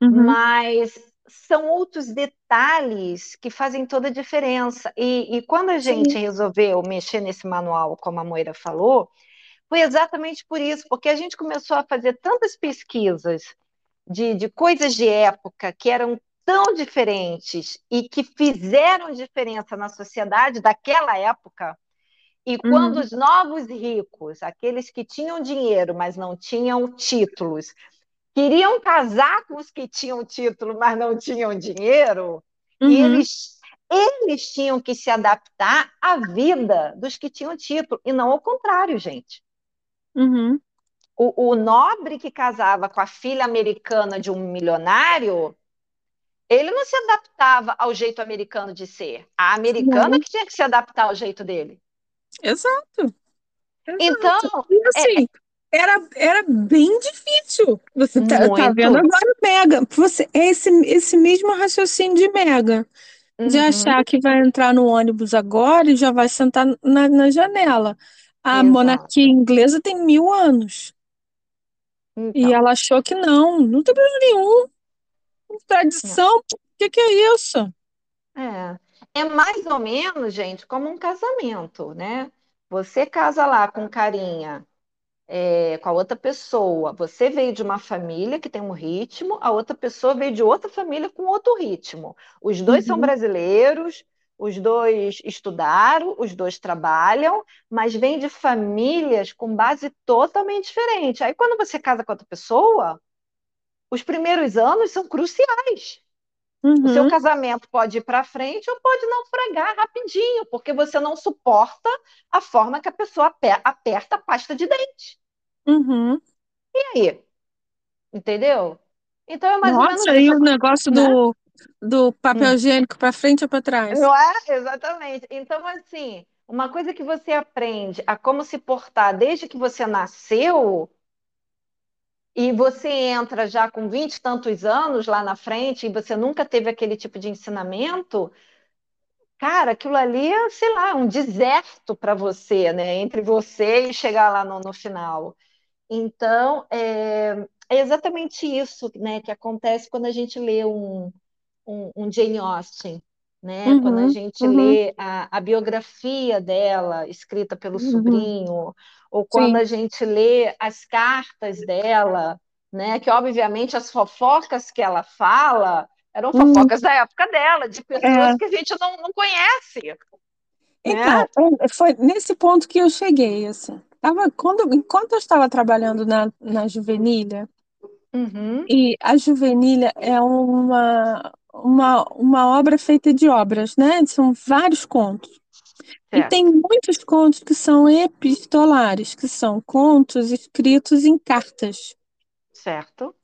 uhum. mas são outros detalhes que fazem toda a diferença. E, e quando a gente Sim. resolveu mexer nesse manual, como a Moira falou, foi exatamente por isso, porque a gente começou a fazer tantas pesquisas de, de coisas de época que eram tão diferentes e que fizeram diferença na sociedade daquela época. E quando uhum. os novos ricos, aqueles que tinham dinheiro, mas não tinham títulos, queriam casar com os que tinham título, mas não tinham dinheiro, uhum. eles, eles tinham que se adaptar à vida dos que tinham título, e não ao contrário, gente. Uhum. O, o nobre que casava com a filha americana de um milionário ele não se adaptava ao jeito americano de ser. A americana que tinha que se adaptar ao jeito dele. Exato. Exato. Então, e assim, é... era, era bem difícil. Você tá, tá vendo agora Mega. Você, é esse, esse mesmo raciocínio de Mega. De uhum. achar que vai entrar no ônibus agora e já vai sentar na, na janela. A Exato. monarquia inglesa tem mil anos. Então. E ela achou que não, não tem problema nenhum. Tradição? O que, que é isso? É. é mais ou menos, gente, como um casamento, né? Você casa lá com carinha, é, com a outra pessoa. Você veio de uma família que tem um ritmo, a outra pessoa veio de outra família com outro ritmo. Os dois uhum. são brasileiros, os dois estudaram, os dois trabalham, mas vêm de famílias com base totalmente diferente. Aí, quando você casa com outra pessoa, os primeiros anos são cruciais. Uhum. O seu uhum. casamento pode ir para frente ou pode não fregar rapidinho, porque você não suporta a forma que a pessoa aperta a pasta de dente. Uhum. E aí? Entendeu? Então é mais Nossa, ou menos aí o negócio né? do, do papel hum. higiênico para frente ou para trás. Não é? Exatamente. Então, assim, uma coisa que você aprende a como se portar desde que você nasceu e você entra já com vinte e tantos anos lá na frente e você nunca teve aquele tipo de ensinamento, cara, aquilo ali é, sei lá, um deserto para você, né? Entre você e chegar lá no, no final. Então, é, é, exatamente isso né, que acontece quando a gente lê um, um, um Jane Austen. Né? Uhum, quando a gente uhum. lê a, a, biografia dela, escrita pelo uhum. sobrinho, ou quando Sim. a gente lê as cartas dela, né? Que obviamente as fofocas que ela fala eram hum. fofocas da época dela, de pessoas é. que a gente não, não conhece. Né? Então, né? foi nesse ponto que eu cheguei, assim. Tava, quando, enquanto eu estava trabalhando na, na Juvenilha, uhum. e a Juvenilha é uma, uma, uma obra feita de obras, né? São vários contos. E tem muitos contos que são epistolares, que são contos escritos em cartas. Certo.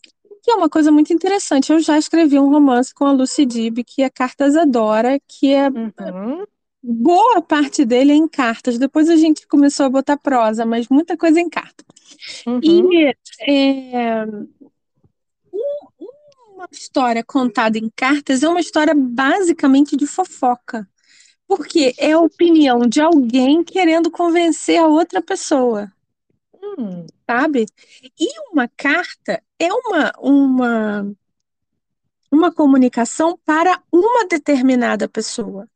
que é uma coisa muito interessante. Eu já escrevi um romance com a Lucy Dib, que é Cartas Adora, que é uhum. boa parte dele é em cartas. Depois a gente começou a botar prosa, mas muita coisa em carta. Uhum. E é, uma história contada em cartas é uma história basicamente de fofoca. Porque é a opinião de alguém querendo convencer a outra pessoa. Hum. Sabe? E uma carta é uma, uma, uma comunicação para uma determinada pessoa.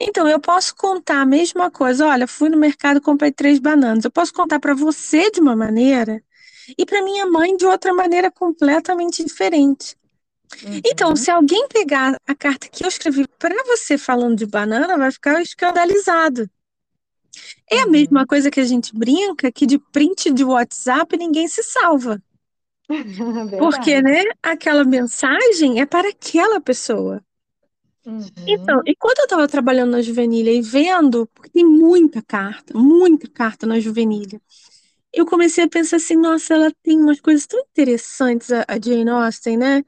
Então, eu posso contar a mesma coisa. Olha, fui no mercado, comprei três bananas. Eu posso contar para você de uma maneira e para minha mãe de outra maneira completamente diferente. Uhum. Então, se alguém pegar a carta que eu escrevi para você falando de banana, vai ficar escandalizado. É a uhum. mesma coisa que a gente brinca que de print de WhatsApp ninguém se salva. Porque, né, aquela mensagem é para aquela pessoa. Uhum. Então, enquanto eu estava trabalhando na Juvenilha e vendo, porque tem muita carta, muita carta na Juvenilha, eu comecei a pensar assim, nossa, ela tem umas coisas tão interessantes, a, Jane Austen, né?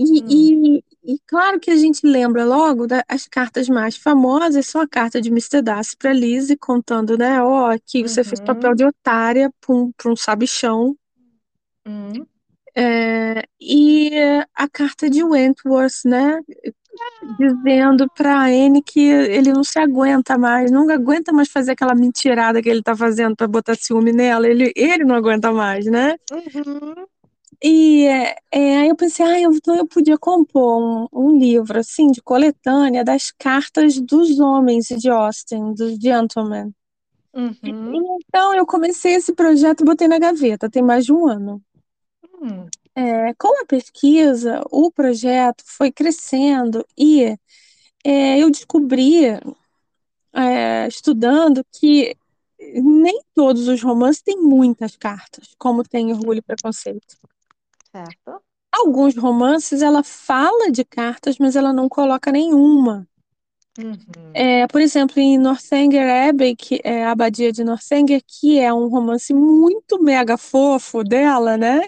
E, hum. e, e, claro que a gente lembra logo das cartas mais famosas, são a carta de Mr. Darcy para Lizzie, contando, né, ó, oh, aqui você uhum. fez papel de otária para um, um sabichão. Uhum. É, e a carta de Wentworth, né, dizendo para Anne que ele não se aguenta mais, não aguenta mais fazer aquela mentirada que ele tá fazendo para botar ciúme nela, ele, ele não aguenta mais, né? Uhum. E é, aí eu pensei, ah, eu, então eu podia compor um, um, livro, assim, de coletânea das cartas dos homens de Austin, dos gentlemen. Uhum. Então eu comecei esse projeto e botei na gaveta, tem mais de um ano. Uhum. É, com a pesquisa, o projeto foi crescendo e é, eu descobri, é, estudando, que nem todos os romances têm muitas cartas, como tem Orgulho e Preconceito. Certo. Alguns romances ela fala de cartas, mas ela não coloca nenhuma. Uhum. É, por exemplo, em Northanger Abbey, que é a abadia de Northanger, que é um romance muito mega fofo dela, né?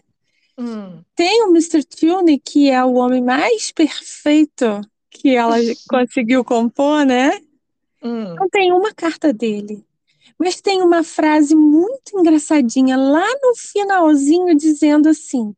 Hum. Tem o Mr. Tune, que é o homem mais perfeito que ela conseguiu compor, né? Hum. Não tem uma carta dele. Mas tem uma frase muito engraçadinha lá no finalzinho dizendo assim: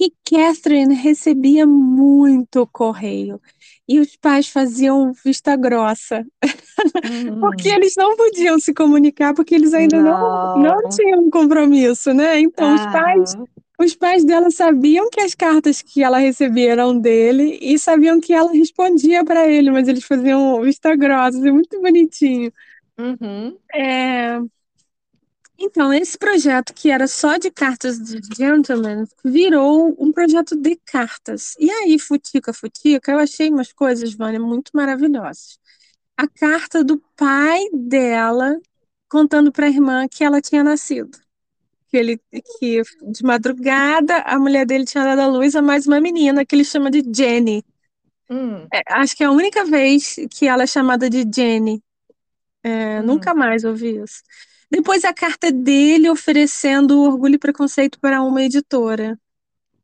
que Catherine recebia muito correio e os pais faziam vista grossa, uhum. porque eles não podiam se comunicar porque eles ainda não, não, não tinham um compromisso, né? Então os pais os pais dela sabiam que as cartas que ela recebia eram dele e sabiam que ela respondia para ele, mas eles faziam vista grossa, assim, muito bonitinho. Uhum. É... Então, esse projeto que era só de cartas de gentleman virou um projeto de cartas. E aí, futica, futica, eu achei umas coisas, Vânia, muito maravilhosas. A carta do pai dela contando para a irmã que ela tinha nascido que ele que de madrugada a mulher dele tinha dado a luz a mais uma menina que ele chama de Jenny. Hum. É, acho que é a única vez que ela é chamada de Jenny. É, hum. Nunca mais ouvi isso. Depois a carta dele oferecendo orgulho e preconceito para uma editora.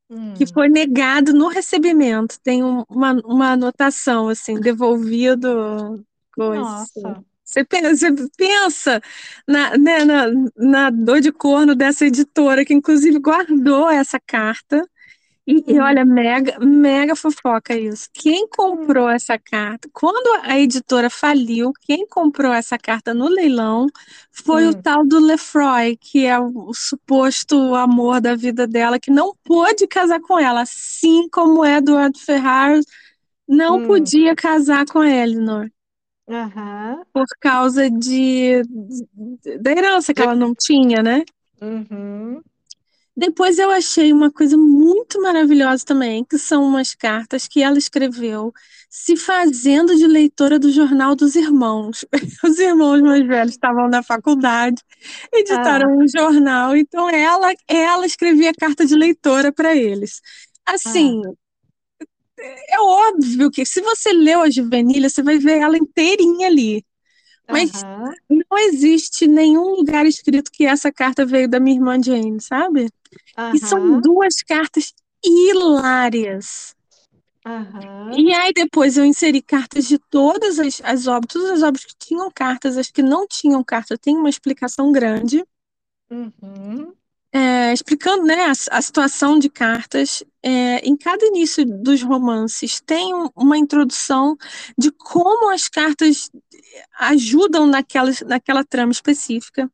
Hum. Que foi negado no recebimento. Tem um, uma, uma anotação assim, devolvido. Coisa. Nossa. Você pensa, você pensa na, né, na, na, dor de corno dessa editora, que inclusive guardou essa carta. E, e, olha, mega, mega fofoca isso. Quem comprou essa carta? Quando a editora faliu, quem comprou essa carta no leilão foi hum. o tal do Lefroy, que é o, o, suposto amor da vida dela, que não pôde casar com ela, assim como Edward Ferraro não hum. podia casar com Eleanor. Uhum. Por causa de, de, da herança que ela não tinha, né? Uhum. Depois eu achei uma coisa muito maravilhosa também, que são umas cartas que ela escreveu se fazendo de leitora do Jornal dos Irmãos. Os irmãos mais velhos estavam na faculdade, editaram ah. um jornal, então ela, ela escrevia carta de leitora para eles. Assim, ah é óbvio que se você leu a Juvenilha, você vai ver ela inteirinha ali. Mas uhum. não existe nenhum lugar escrito que essa carta veio da minha irmã Jane, sabe? Uhum. E são duas cartas hilárias. Uhum. E aí depois eu inseri cartas de todas as, as obras, todas as obras que tinham cartas, as que não tinham carta, tem uma explicação grande. Uhum. É, explicando né, a, a, situação de cartas. É, em cada início dos romances tem um, uma introdução de como as cartas ajudam naquela, naquela trama específica.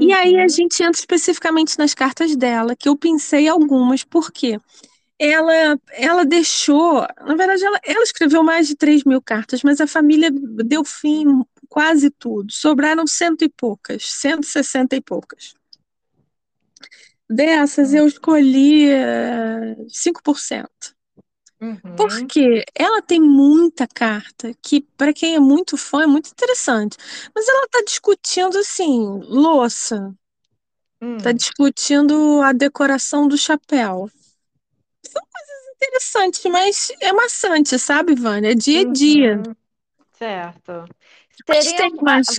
E aí a Uhum. gente entra especificamente nas cartas dela, que eu pensei algumas, por quê? Ela, ela deixou, na verdade, ela, ela escreveu mais de 3 mil cartas, mas a família deu fim quase tudo. Sobraram cento e poucas, 160 e poucas. Dessas eu escolhi eh, 5%. Uhum. Porque ela tem muita carta que, para quem é muito fã, é muito interessante. Mas ela está discutindo, assim, louça. Está Hum. discutindo a decoração do chapéu. São coisas interessantes, mas é maçante, sabe, Vânia? É dia a dia. Uhum. Certo. Seria tem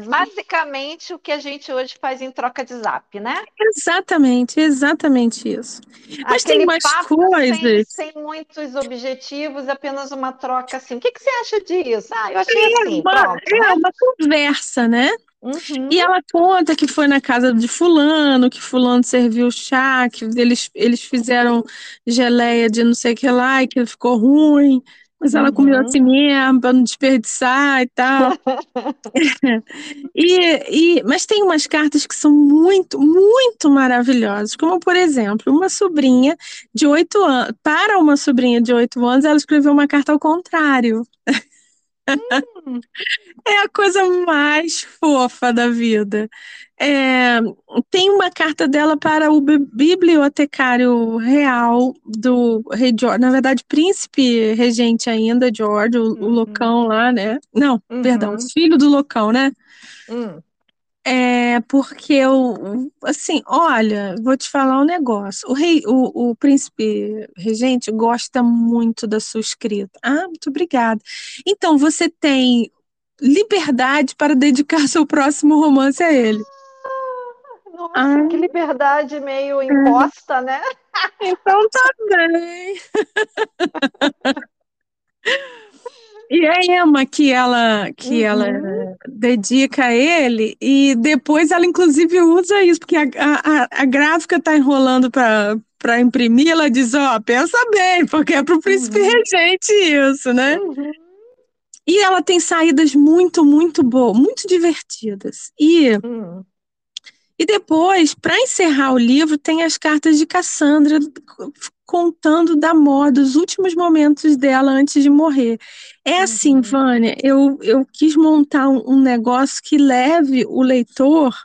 basicamente o que a gente hoje faz em troca de zap, né? Exatamente, exatamente isso. Mas tem Aquele mais papo sem, coisas. sem muitos objetivos, apenas uma troca assim. O que que você acha disso? Ah, eu achei assim, Uma, pronto, é né? uma conversa, né? Uhum. E ela conta que foi na casa de fulano, que fulano serviu chá, que eles, eles fizeram geleia de não sei o que lá e que ficou ruim, mas ela comeu Uhum. assim mesmo, para não desperdiçar e tal. E, e, mas tem umas cartas que são muito, muito maravilhosas, como por exemplo, uma sobrinha de oito anos, para uma sobrinha de oito anos, ela escreveu uma carta ao contrário. Hum. É a coisa mais fofa da vida. É, tem uma carta dela para o bi- bibliotecário real do rei George, na verdade, príncipe regente ainda, George, o, o Uhum. loucão lá, né? Não, perdão, Uhum. filho do loucão, né? Hum. É porque eu, assim, olha, vou te falar um negócio. O rei, o, o príncipe regente gosta muito da sua escrita. Ah, muito obrigada. Então, você tem liberdade para dedicar seu próximo romance a ele. Nossa, Ah, que liberdade meio imposta, né? então tá bem. E a Emma que ela que ela Uhum. dedica a ele e depois ela inclusive usa isso porque a, a, a gráfica tá enrolando para para imprimir, ela diz, ó, pensa bem, porque é pro príncipe Uhum. regente isso, né? Uhum. E ela tem saídas muito, muito boas, muito divertidas. E Hum. E depois, para encerrar o livro, tem as cartas de Cassandra contando da morte, dos últimos momentos dela antes de morrer. É assim, Uhum. Vânia, eu, eu quis montar um, um negócio que leve o leitor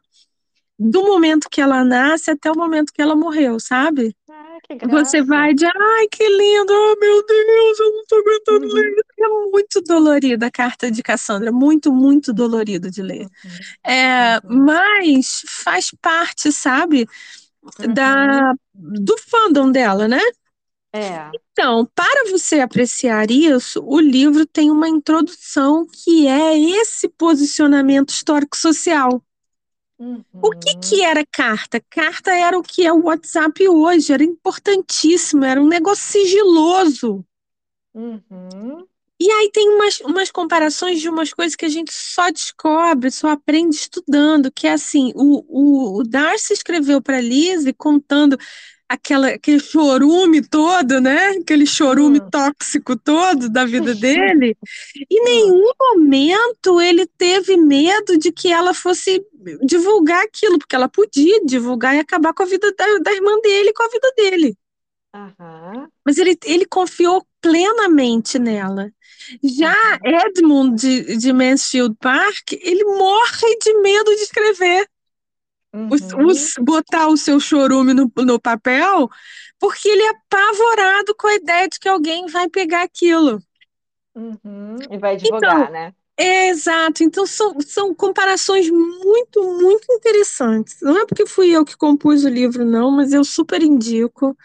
do momento que ela nasce até o momento que ela morreu, sabe? Ah, que Você vai de, ai, que lindo, oh meu Deus, eu não tô aguentando Uhum. ler. É muito dolorida a carta de Cassandra, muito, muito dolorido de ler. Uhum. É, Uhum. mas faz parte, sabe. Da, do fandom dela, né? É. Então, para você apreciar isso, o livro tem uma introdução que é esse posicionamento histórico-social. O que, que Uhum. era carta? Carta era o que é o WhatsApp hoje, era importantíssimo, era um negócio sigiloso. Uhum. E aí tem umas, umas comparações de umas coisas que a gente só descobre, só aprende estudando, que é assim, o, o, o Darcy escreveu para Lizzie contando aquela, aquele chorume todo, né? Aquele chorume Hum. tóxico todo da vida dele. Em Hum. nenhum momento ele teve medo de que ela fosse divulgar aquilo, porque ela podia divulgar e acabar com a vida da, da irmã dele e com a vida dele. Aham. Mas ele, ele confiou plenamente nela. Já Uhum. Edmund de, de Mansfield Park, ele morre de medo de escrever, os- Uhum. os- botar o seu chorume no, no papel, porque ele é apavorado com a ideia de que alguém vai pegar aquilo. Uhum. E vai Então, divulgar, né? é exato. Então, são, são comparações muito, muito interessantes. Não é porque fui eu que compus o livro, não, mas eu super indico.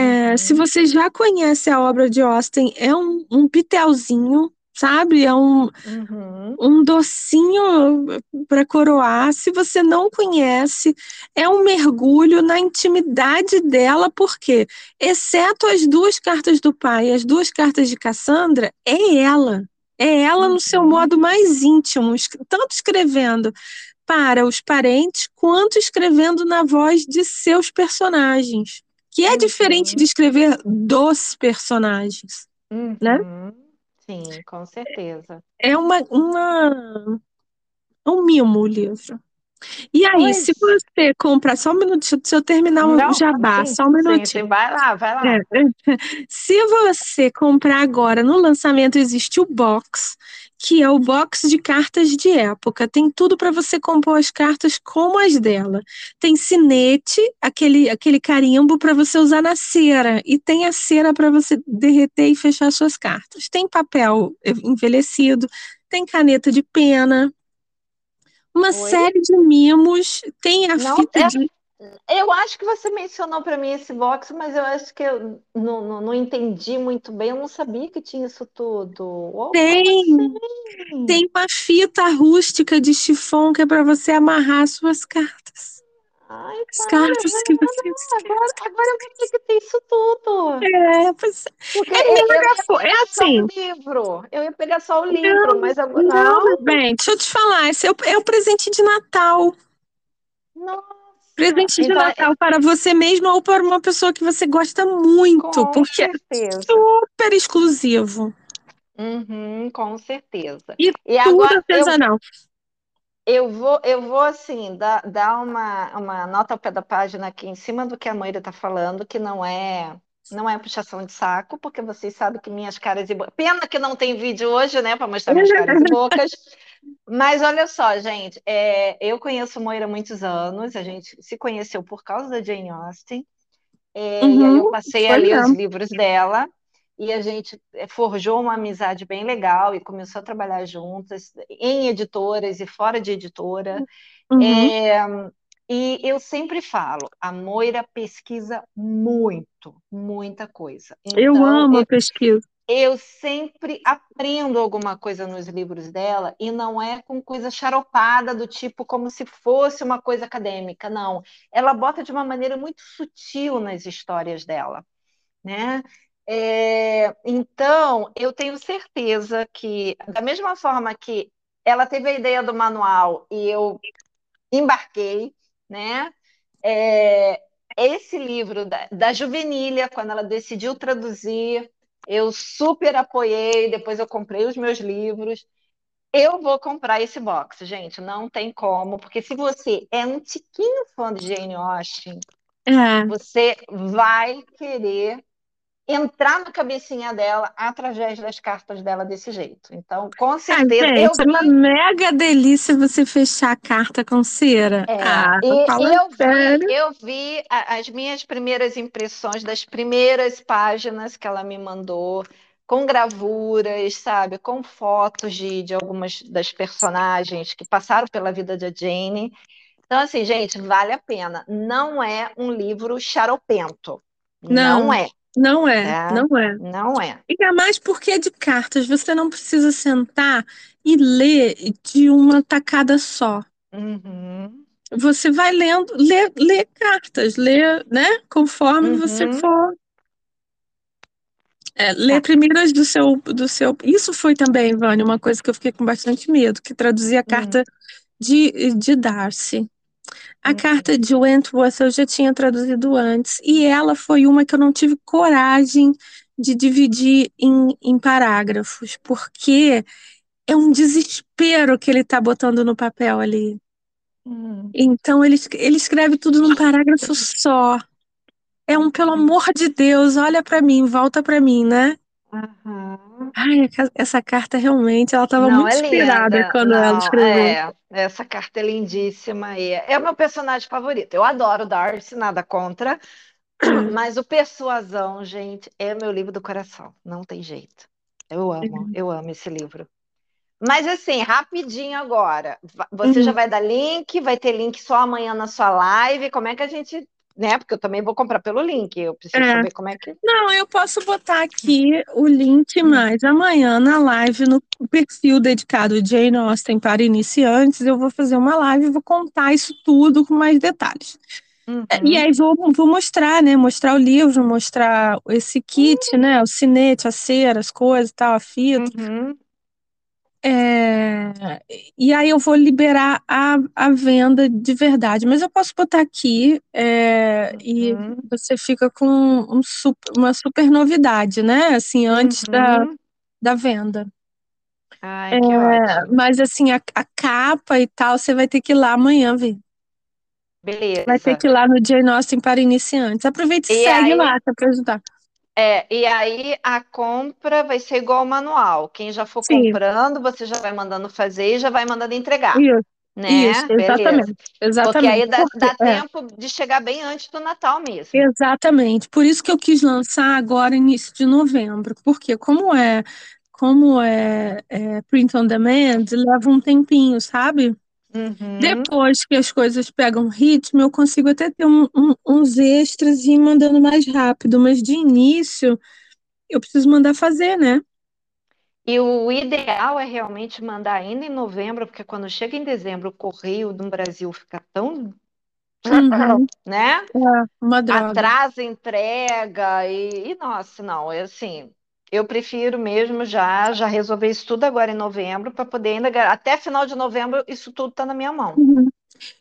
É, se você já conhece a obra de Austen, é um, um pitelzinho, sabe? É um, uhum. um docinho para coroar. Se você não conhece, é um mergulho na intimidade dela, porque, exceto as duas cartas do pai, as duas cartas de Cassandra, é ela. É ela no seu uhum. modo mais íntimo, tanto escrevendo para os parentes, quanto escrevendo na voz de seus personagens, que é uhum. diferente de escrever dos personagens, uhum. né? Sim, com certeza. É uma, uma um mimo o livro. E aí, pois. se você comprar, só um minutinho, se eu terminar Não, o jabá, sim, só um minutinho. Sim, vai lá, vai lá. É. Se você comprar agora, no lançamento existe o box, que é o box de cartas de época. Tem tudo para você compor as cartas como as dela. Tem sinete, aquele, aquele carimbo para você usar na cera, e tem a cera para você derreter e fechar suas cartas. Tem papel envelhecido, tem caneta de pena, uma Oi? série de mimos, tem a não, fita é, de. Eu acho que você mencionou para mim esse box, mas eu acho que eu não, não, não, entendi muito bem. Eu não sabia que tinha isso tudo. Oh, tem, assim? tem uma fita rústica de chifão que é para você amarrar suas cartas. Ai, As cartas que você agora, agora eu vou ter que ter isso tudo. É, pois, Porque é, eu, eu, eu é assim. livro. Eu ia pegar só o livro, não, mas agora. Não, não, bem, deixa eu te falar. Esse é o, é o presente de Natal. Nossa. Presente de então, Natal é... para você mesmo ou para uma pessoa que você gosta muito, com porque é certeza. é super exclusivo. Uhum, com certeza. E, e tudo agora, artesanal. Eu... Eu vou, eu vou assim, dar, dar uma, uma nota ao pé da página aqui em cima do que a Moira está falando, que não é não é puxação de saco, porque vocês sabem que minhas caras e bocas. Pena que não tem vídeo hoje, né, para mostrar minhas caras e bocas. Mas olha só, gente, é, eu conheço Moira há muitos anos, a gente se conheceu por causa da Jane Austen, é, uhum, e aí eu uhum, passei a ler os livros dela e a gente eh, forjou uma amizade bem legal e começou a trabalhar juntas em editoras e fora de editora. Uhum. É, e eu sempre falo, a Moira pesquisa muito, muita coisa. Então, eu amo eu, a pesquisa. Eu sempre aprendo alguma coisa nos livros dela e não é com coisa charopada do tipo como se fosse uma coisa acadêmica, não. Ela bota de uma maneira muito sutil nas histórias dela, né? É, então, eu tenho certeza que, da mesma forma que ela teve a ideia do manual e eu embarquei, né? É, esse livro da, da Juvenília, quando ela decidiu traduzir, eu super apoiei, depois eu comprei os meus livros. Eu vou comprar esse box, gente, não tem como, porque se você é um tiquinho fã de Jane Austen, é. você vai querer entrar na cabecinha dela através das cartas dela desse jeito. Então, com certeza. Ah, gente, eu vi... é uma mega delícia você fechar a carta com cera. É, ah, e, eu, vi, eu vi as minhas primeiras impressões das primeiras páginas que ela me mandou. Com gravuras, sabe, com fotos de, de algumas das personagens que passaram pela vida da Jane. Então, assim, gente, vale a pena. Não é um livro charopento. Não, não é. Não é, é, não é. Não é. Ainda mais porque é de cartas. Você não precisa sentar e ler de uma tacada só. Uhum. Você vai lendo, lê, lê cartas, lê, né? Conforme uhum. você for. É, lê é. primeiro do seu, do seu. Isso foi também, Vânia, uma coisa que eu fiquei com bastante medo, que traduzia a carta uhum. de, de Darcy. A carta de Wentworth eu já tinha traduzido antes, e ela foi uma que eu não tive coragem de dividir em, em parágrafos, porque é um desespero que ele está botando no papel ali. Hum. Então ele, ele escreve tudo num parágrafo só. É um pelo amor de Deus, olha para mim, volta para mim, né? Uhum. Ai, essa carta realmente, ela estava muito é inspirada quando Não, ela escreveu. É, essa carta é lindíssima e é, é o meu personagem favorito. Eu adoro Darcy, nada contra, mas o Persuasão, gente, é meu livro do coração. Não tem jeito. Eu amo, eu amo esse livro. Mas assim, rapidinho agora. Você uhum. já vai dar link, vai ter link só amanhã na sua live. Como é que a gente né? Porque eu também vou comprar pelo link. Eu preciso é. saber como é que. Não, eu posso botar aqui o link mais amanhã na live no perfil dedicado Jane Austen para iniciantes. Eu vou fazer uma live e vou contar isso tudo com mais detalhes. Uhum. E aí vou, vou mostrar, né? Mostrar o livro, mostrar esse kit, uhum. né? O cinete, a cera, as coisas, tal, a fita. Uhum. É, e aí eu vou liberar a, a venda de verdade, mas eu posso botar aqui é, e uhum. você fica com um super, uma super novidade, né? Assim, antes uhum. da, da venda. Ai, é, que ótimo. Mas assim, a, a, capa e tal, você vai ter que ir lá amanhã ver. Beleza. Vai ter que ir lá no Jane Austen para iniciantes. Aproveita e, e segue aí... lá para ajudar. É, e aí a compra vai ser igual ao manual. Quem já for Sim. comprando, você já vai mandando fazer e já vai mandando entregar. Isso. Né? Isso, exatamente, exatamente. Porque aí dá, dá é. tempo de chegar bem antes do Natal mesmo. Exatamente. Por isso que eu quis lançar agora, início de novembro. Porque como é, como é, é print on demand, leva um tempinho, sabe? Uhum. Depois que as coisas pegam ritmo, eu consigo até ter um, um, uns extras e ir mandando mais rápido, mas de início eu preciso mandar fazer, né? E o ideal é realmente mandar ainda em novembro, porque quando chega em dezembro o correio no Brasil fica tão. Uhum. né? É, uma droga. Atrasa entrega e, e nossa, não, é assim, eu prefiro mesmo já já resolver isso tudo agora em novembro para poder ainda até final de novembro isso tudo está na minha mão. Uhum.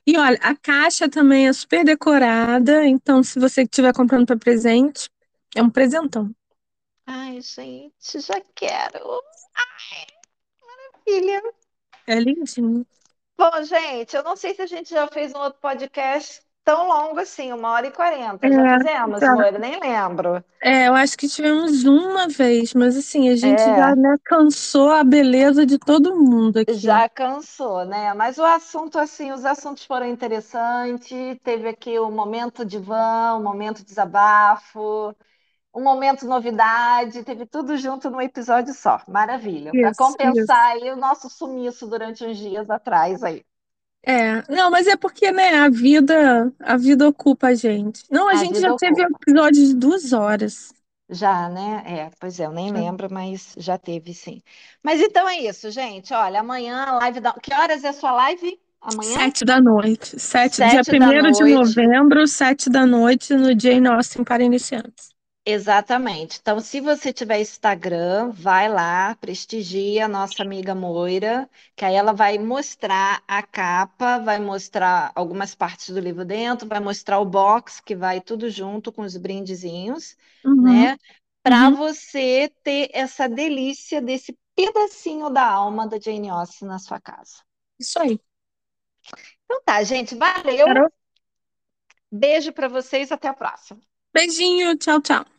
E olha, a caixa também é super decorada, então se você estiver comprando para presente, é um presentão. Ai, gente, já quero. Ai, maravilha. É lindinho. Bom, gente, eu não sei se a gente já fez um outro podcast tão longo assim, uma hora e quarenta. É, já fizemos, tá. Moira? Nem lembro. É, eu acho que tivemos uma vez, mas assim, a gente é. já né, cansou a beleza de todo mundo aqui. Já cansou, né? Mas o assunto, assim, os assuntos foram interessantes. Teve aqui o momento de van, o momento desabafo, um momento novidade, teve tudo junto num episódio só. Maravilha. Para compensar isso. aí o nosso sumiço durante uns dias atrás aí. É, não, mas é porque, né, a vida, a vida ocupa a gente. Não, a, a gente já teve episódios de duas horas. Já, né? É, pois é, eu nem lembro, mas já teve sim. Mas então é isso, gente. Olha, amanhã a live da. Que horas é a sua live? Amanhã? Sete da noite. Sete, sete dia 1 de novembro, sete da noite, no Jane Austen para iniciantes. Exatamente. Então, se você tiver Instagram, vai lá, prestigia a nossa amiga Moira, que aí ela vai mostrar a capa, vai mostrar algumas partes do livro dentro, vai mostrar o box, que vai tudo junto com os brindezinhos, uhum. né? Para uhum. você ter essa delícia desse pedacinho da alma da Jane Austen na sua casa. Isso aí. Então tá, gente, valeu. Carol. Beijo para vocês, até a próxima. Beijinho, tchau, tchau.